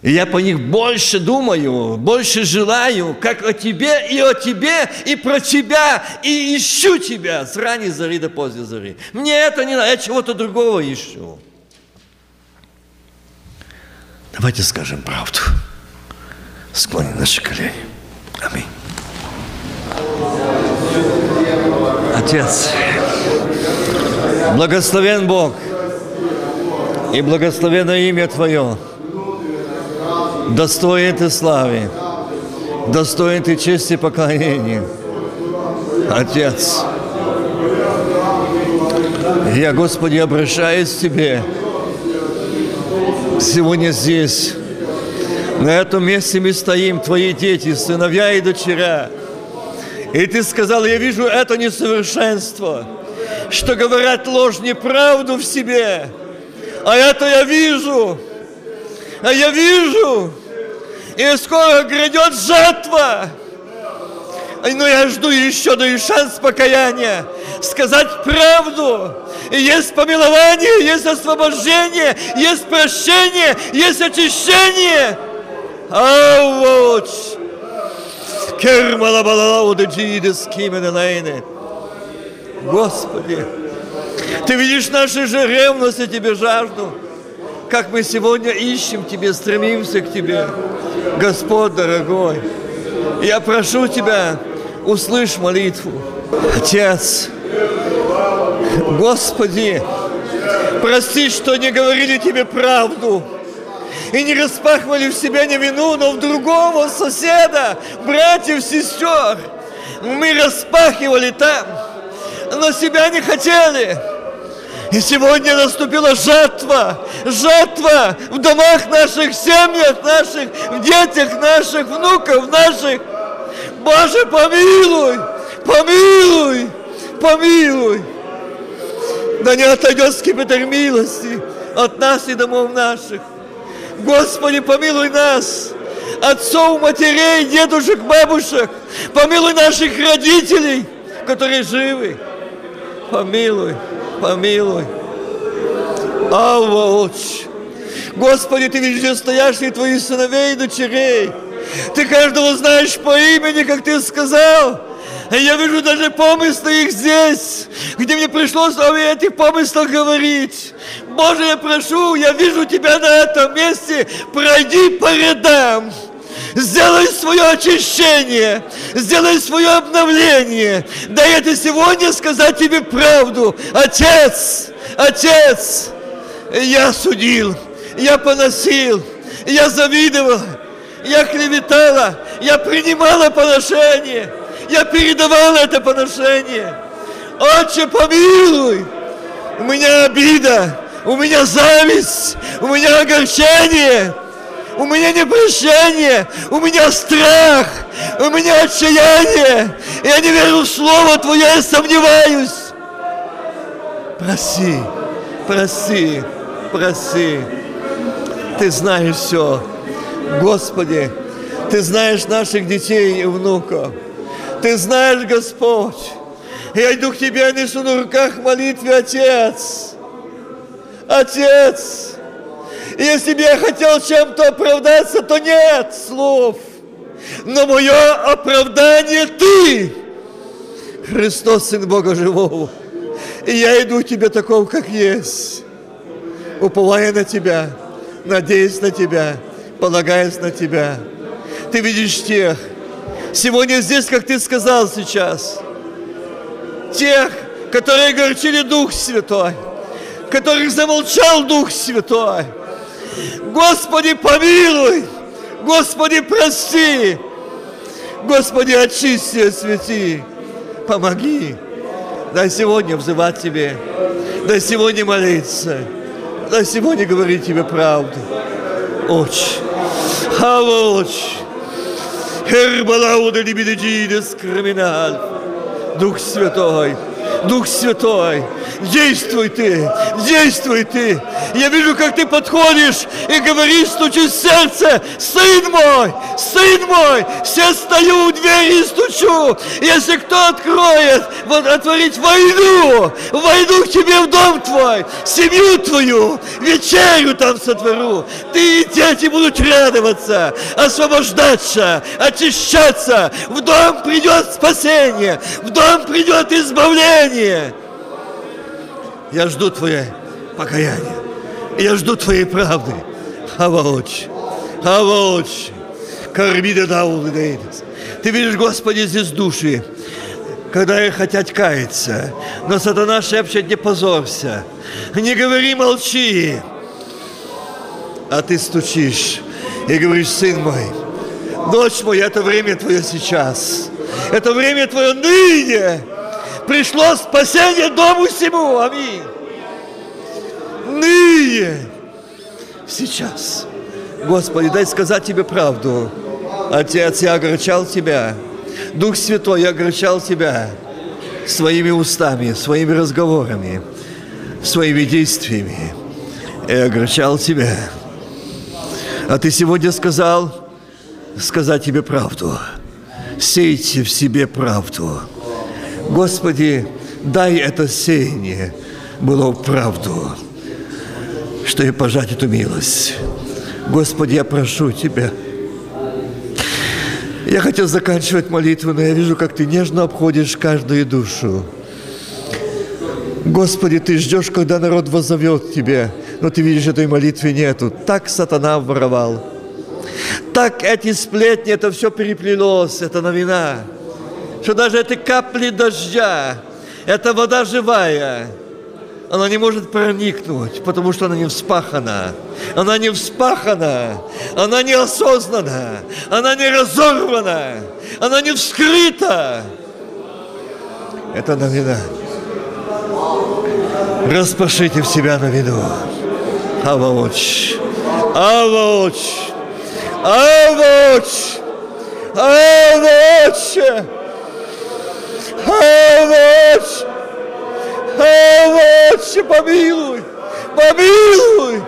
И я по них больше думаю, больше желаю, как о тебе и о тебе, и про тебя, и ищу тебя с ранней зари до поздней зари. Мне это не надо, я чего-то другого ищу. Давайте скажем правду. Склоним наши колени. Аминь. Отец, благословен Бог и благословено имя Твое. Достоин Ты славы, достоин Ты чести и поклонения. Отец, я, Господи, обращаюсь к Тебе сегодня здесь. На этом месте мы стоим, Твои дети, сыновья и дочеря – и ты сказал, я вижу это несовершенство, что говорят ложь, неправду в себе. А это я вижу. А я вижу. И скоро грядет жатва. Но я жду еще, даю шанс покаяния, сказать правду. И есть помилование, есть освобождение, есть прощение, есть очищение. А вот Господи, Ты видишь наши же ревность и Тебе жажду, как мы сегодня ищем Тебе, стремимся к Тебе. Господь дорогой, я прошу Тебя, услышь молитву, Отец, Господи, прости, что не говорили Тебе правду и не распахивали в себя не вину, но в другого соседа, братьев, сестер. Мы распахивали там, но себя не хотели. И сегодня наступила жатва, жатва в домах наших, семьях наших, в детях наших, внуков наших. Боже, помилуй, помилуй, помилуй. Да не отойдет скипетр милости от нас и домов наших. Господи, помилуй нас, отцов, матерей, дедушек, бабушек. Помилуй наших родителей, которые живы. Помилуй, помилуй. Алва. Господи, Ты везде стоящий Твоих сыновей и дочерей. Ты каждого знаешь по имени, как Ты сказал. Я вижу даже помыслы их здесь, где мне пришлось о этих помыслах говорить. Боже, я прошу, я вижу Тебя на этом месте, пройди по рядам. Сделай свое очищение, сделай свое обновление. Дай это сегодня сказать тебе правду. Отец, Отец, я судил, я поносил, я завидовал, я клеветала, я принимала поношение – я передавал это поношение. Отче, помилуй! У меня обида, у меня зависть, у меня огорчение, у меня непрощение, у меня страх, у меня отчаяние. Я не верю в Слово Твое, я сомневаюсь. Проси, проси, проси. Ты знаешь все. Господи, Ты знаешь наших детей и внуков. Ты знаешь, Господь, я иду к Тебе, несу на руках молитве, Отец. Отец, если бы я хотел чем-то оправдаться, то нет слов. Но мое оправдание Ты, Христос, Сын Бога Живого. И я иду к Тебе таков, как есть, уповая на Тебя, надеясь на Тебя, полагаясь на Тебя. Ты видишь тех, Сегодня здесь, как ты сказал сейчас, тех, которые горчили Дух Святой, которых замолчал Дух Святой. Господи, помилуй! Господи, прости! Господи, очисти, освети! Помоги! Дай сегодня взывать Тебе, дай сегодня молиться, дай сегодня говорить Тебе правду. Отче, а Отче, Herbalaude libidegиdes криминаль. Дух Святой, Дух Святой, действуй Ты, действуй Ты. Я вижу, как Ты подходишь и говоришь, стучишь в сердце, Сын мой, Сын мой, все стою у двери и стучу. Если кто откроет, вот отворить войну, войду к Тебе в дом Твой, семью Твою, вечерю там сотвору. Ты и дети будут радоваться, освобождаться, очищаться. В дом придет спасение, в дом придет избавление. Я жду Твое покаяние. Я жду Твоей правды. Аваоч, Аваоч, Кармида Даулидейдес. Ты видишь, Господи, здесь души, когда их хотят каяться. Но сатана шепчет, не позорься. Не говори, молчи. А ты стучишь и говоришь, сын мой, дочь моя, это время твое сейчас. Это время твое ныне пришло спасение дому всему. Аминь. Ныне. Сейчас. Господи, дай сказать Тебе правду. Отец, я огорчал Тебя. Дух Святой, я огорчал Тебя своими устами, своими разговорами, своими действиями. Я огорчал Тебя. А Ты сегодня сказал сказать Тебе правду. Сейте в себе правду. Господи, дай это сеяние было в правду, что и пожать эту милость. Господи, я прошу Тебя. Я хотел заканчивать молитву, но я вижу, как Ты нежно обходишь каждую душу. Господи, Ты ждешь, когда народ возовет Тебе, но Ты видишь, этой молитвы нету. Так сатана воровал. Так эти сплетни, это все переплелось, это новина. Что даже эти капли дождя, эта вода живая, она не может проникнуть, потому что она не вспахана. Она не вспахана, она не осознана, она не разорвана, она не вскрыта. Это новина. Распашите в себя на виду. Аваоч. Аваоч. Аваоч. Аваоч. Аваоч. Аваоч. Помилуй. Помилуй.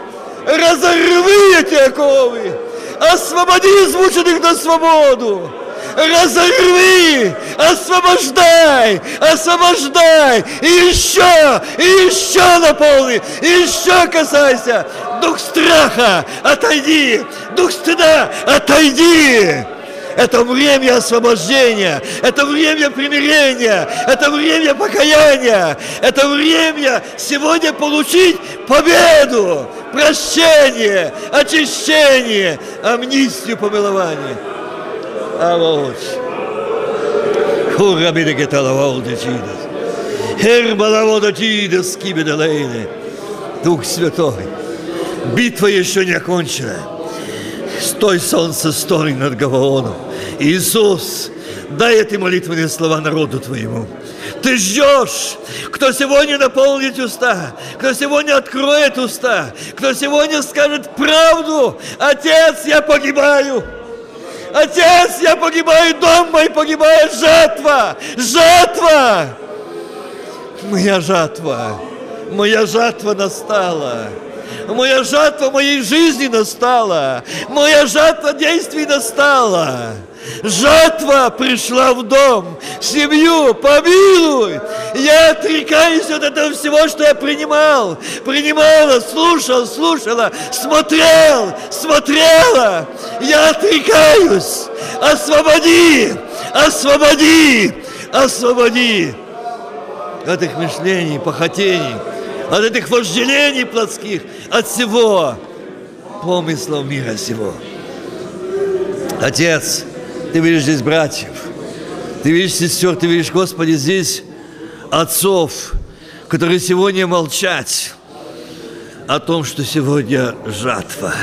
Разорви эти оковы. Освободи измученных на свободу разорви, освобождай, освобождай, и еще, и еще наполни, и еще касайся. Дух страха, отойди, дух стыда, отойди. Это время освобождения, это время примирения, это время покаяния, это время сегодня получить победу, прощение, очищение, амнистию, помилование. Авоч. Хура биде геталавол де чидес. Хербалаво де чидес кибеделейне. Дух Святой, битва еще не окончена. Стой, солнце, стой над Гаваоном. Иисус, дай эти молитвенные слова народу Твоему. Ты ждешь, кто сегодня наполнит уста, кто сегодня откроет уста, кто сегодня скажет правду. Отец, я погибаю. Отец, я погибаю, дом мой погибает, жатва, жатва. Моя жатва, моя жатва настала. Моя жатва моей жизни настала. Моя жатва действий настала. Жатва пришла в дом, в семью, помилуй. Я отрекаюсь от этого всего, что я принимал. Принимала, слушал, слушала, смотрел, смотрела. Я отрекаюсь. Освободи, освободи, освободи от их мышлений, похотений, от этих вожделений плотских, от всего помыслов мира сего. Отец, ты видишь здесь братьев, ты видишь сестер, ты видишь, Господи, здесь отцов, которые сегодня молчать о том, что сегодня жатва.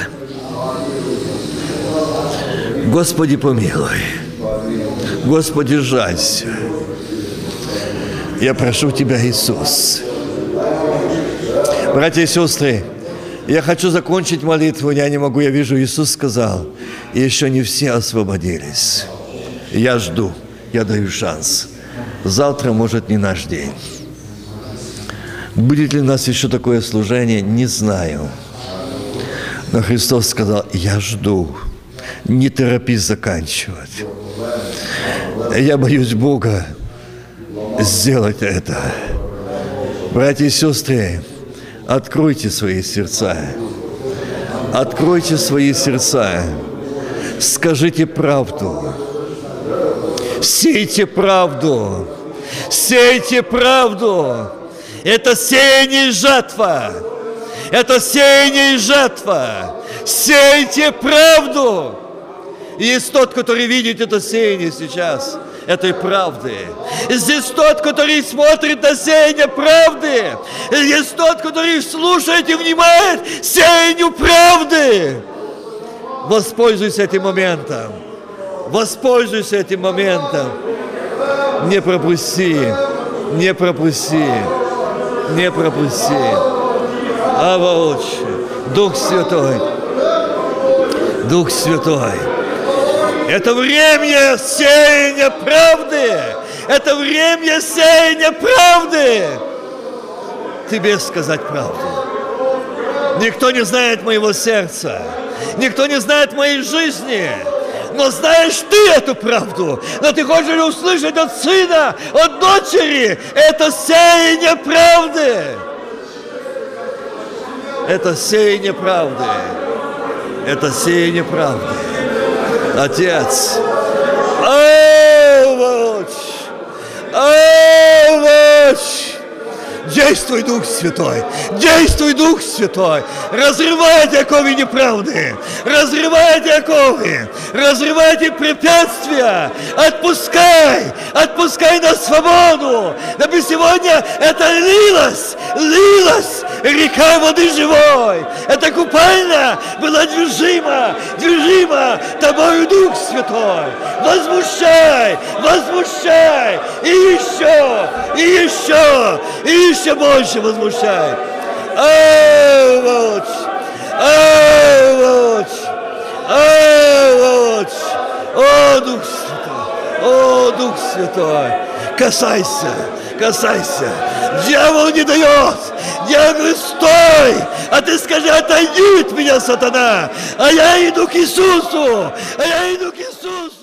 Господи, помилуй. Господи, жалься. Я прошу Тебя, Иисус. Братья и сестры, я хочу закончить молитву, я не могу, я вижу, Иисус сказал, и еще не все освободились. Я жду, я даю шанс. Завтра, может, не наш день. Будет ли у нас еще такое служение, не знаю. Но Христос сказал, я жду, не торопись заканчивать. Я боюсь Бога сделать это. Братья и сестры, Откройте свои сердца. Откройте свои сердца. Скажите правду. Сейте правду. Сейте правду. Это сеяние и жатва. Это сеяние и жатва. Сейте правду. И есть тот, который видит это сеяние сейчас – этой правды. Здесь тот, который смотрит на сеяние правды. Есть тот, который слушает и внимает сеянию правды. Воспользуйся этим моментом. Воспользуйся этим моментом. Не пропусти. Не пропусти. Не пропусти. Ава Отче, Дух Святой, Дух Святой, это время сеяния правды. Это время сеяния правды. Тебе сказать правду. Никто не знает моего сердца. Никто не знает моей жизни. Но знаешь ты эту правду. Но ты хочешь ли услышать от сына, от дочери. Это сеяние правды. Это сеяние правды. Это сеяние правды. Отец. Овощ! Овощ! Действуй, Дух Святой! Действуй, Дух Святой! Разрывайте оковы неправды! Разрывайте оковы! Разрывайте препятствия! Отпускай! Отпускай на свободу! Дабы сегодня это лилось! Лилось! Река воды живой! Это купальня была движима! Движима тобою, Дух Святой! Возмущай! Возмущай! И еще! И еще! И еще больше возмущай! Авоч! Авоч! Авоч! О, Дух Святой! О, Дух Святой! Касайся! Касайся! Дьявол не дает! Дьявол говорит, стой! А ты скажи, отойди от меня, сатана! А я иду к Иисусу! А я иду к Иисусу!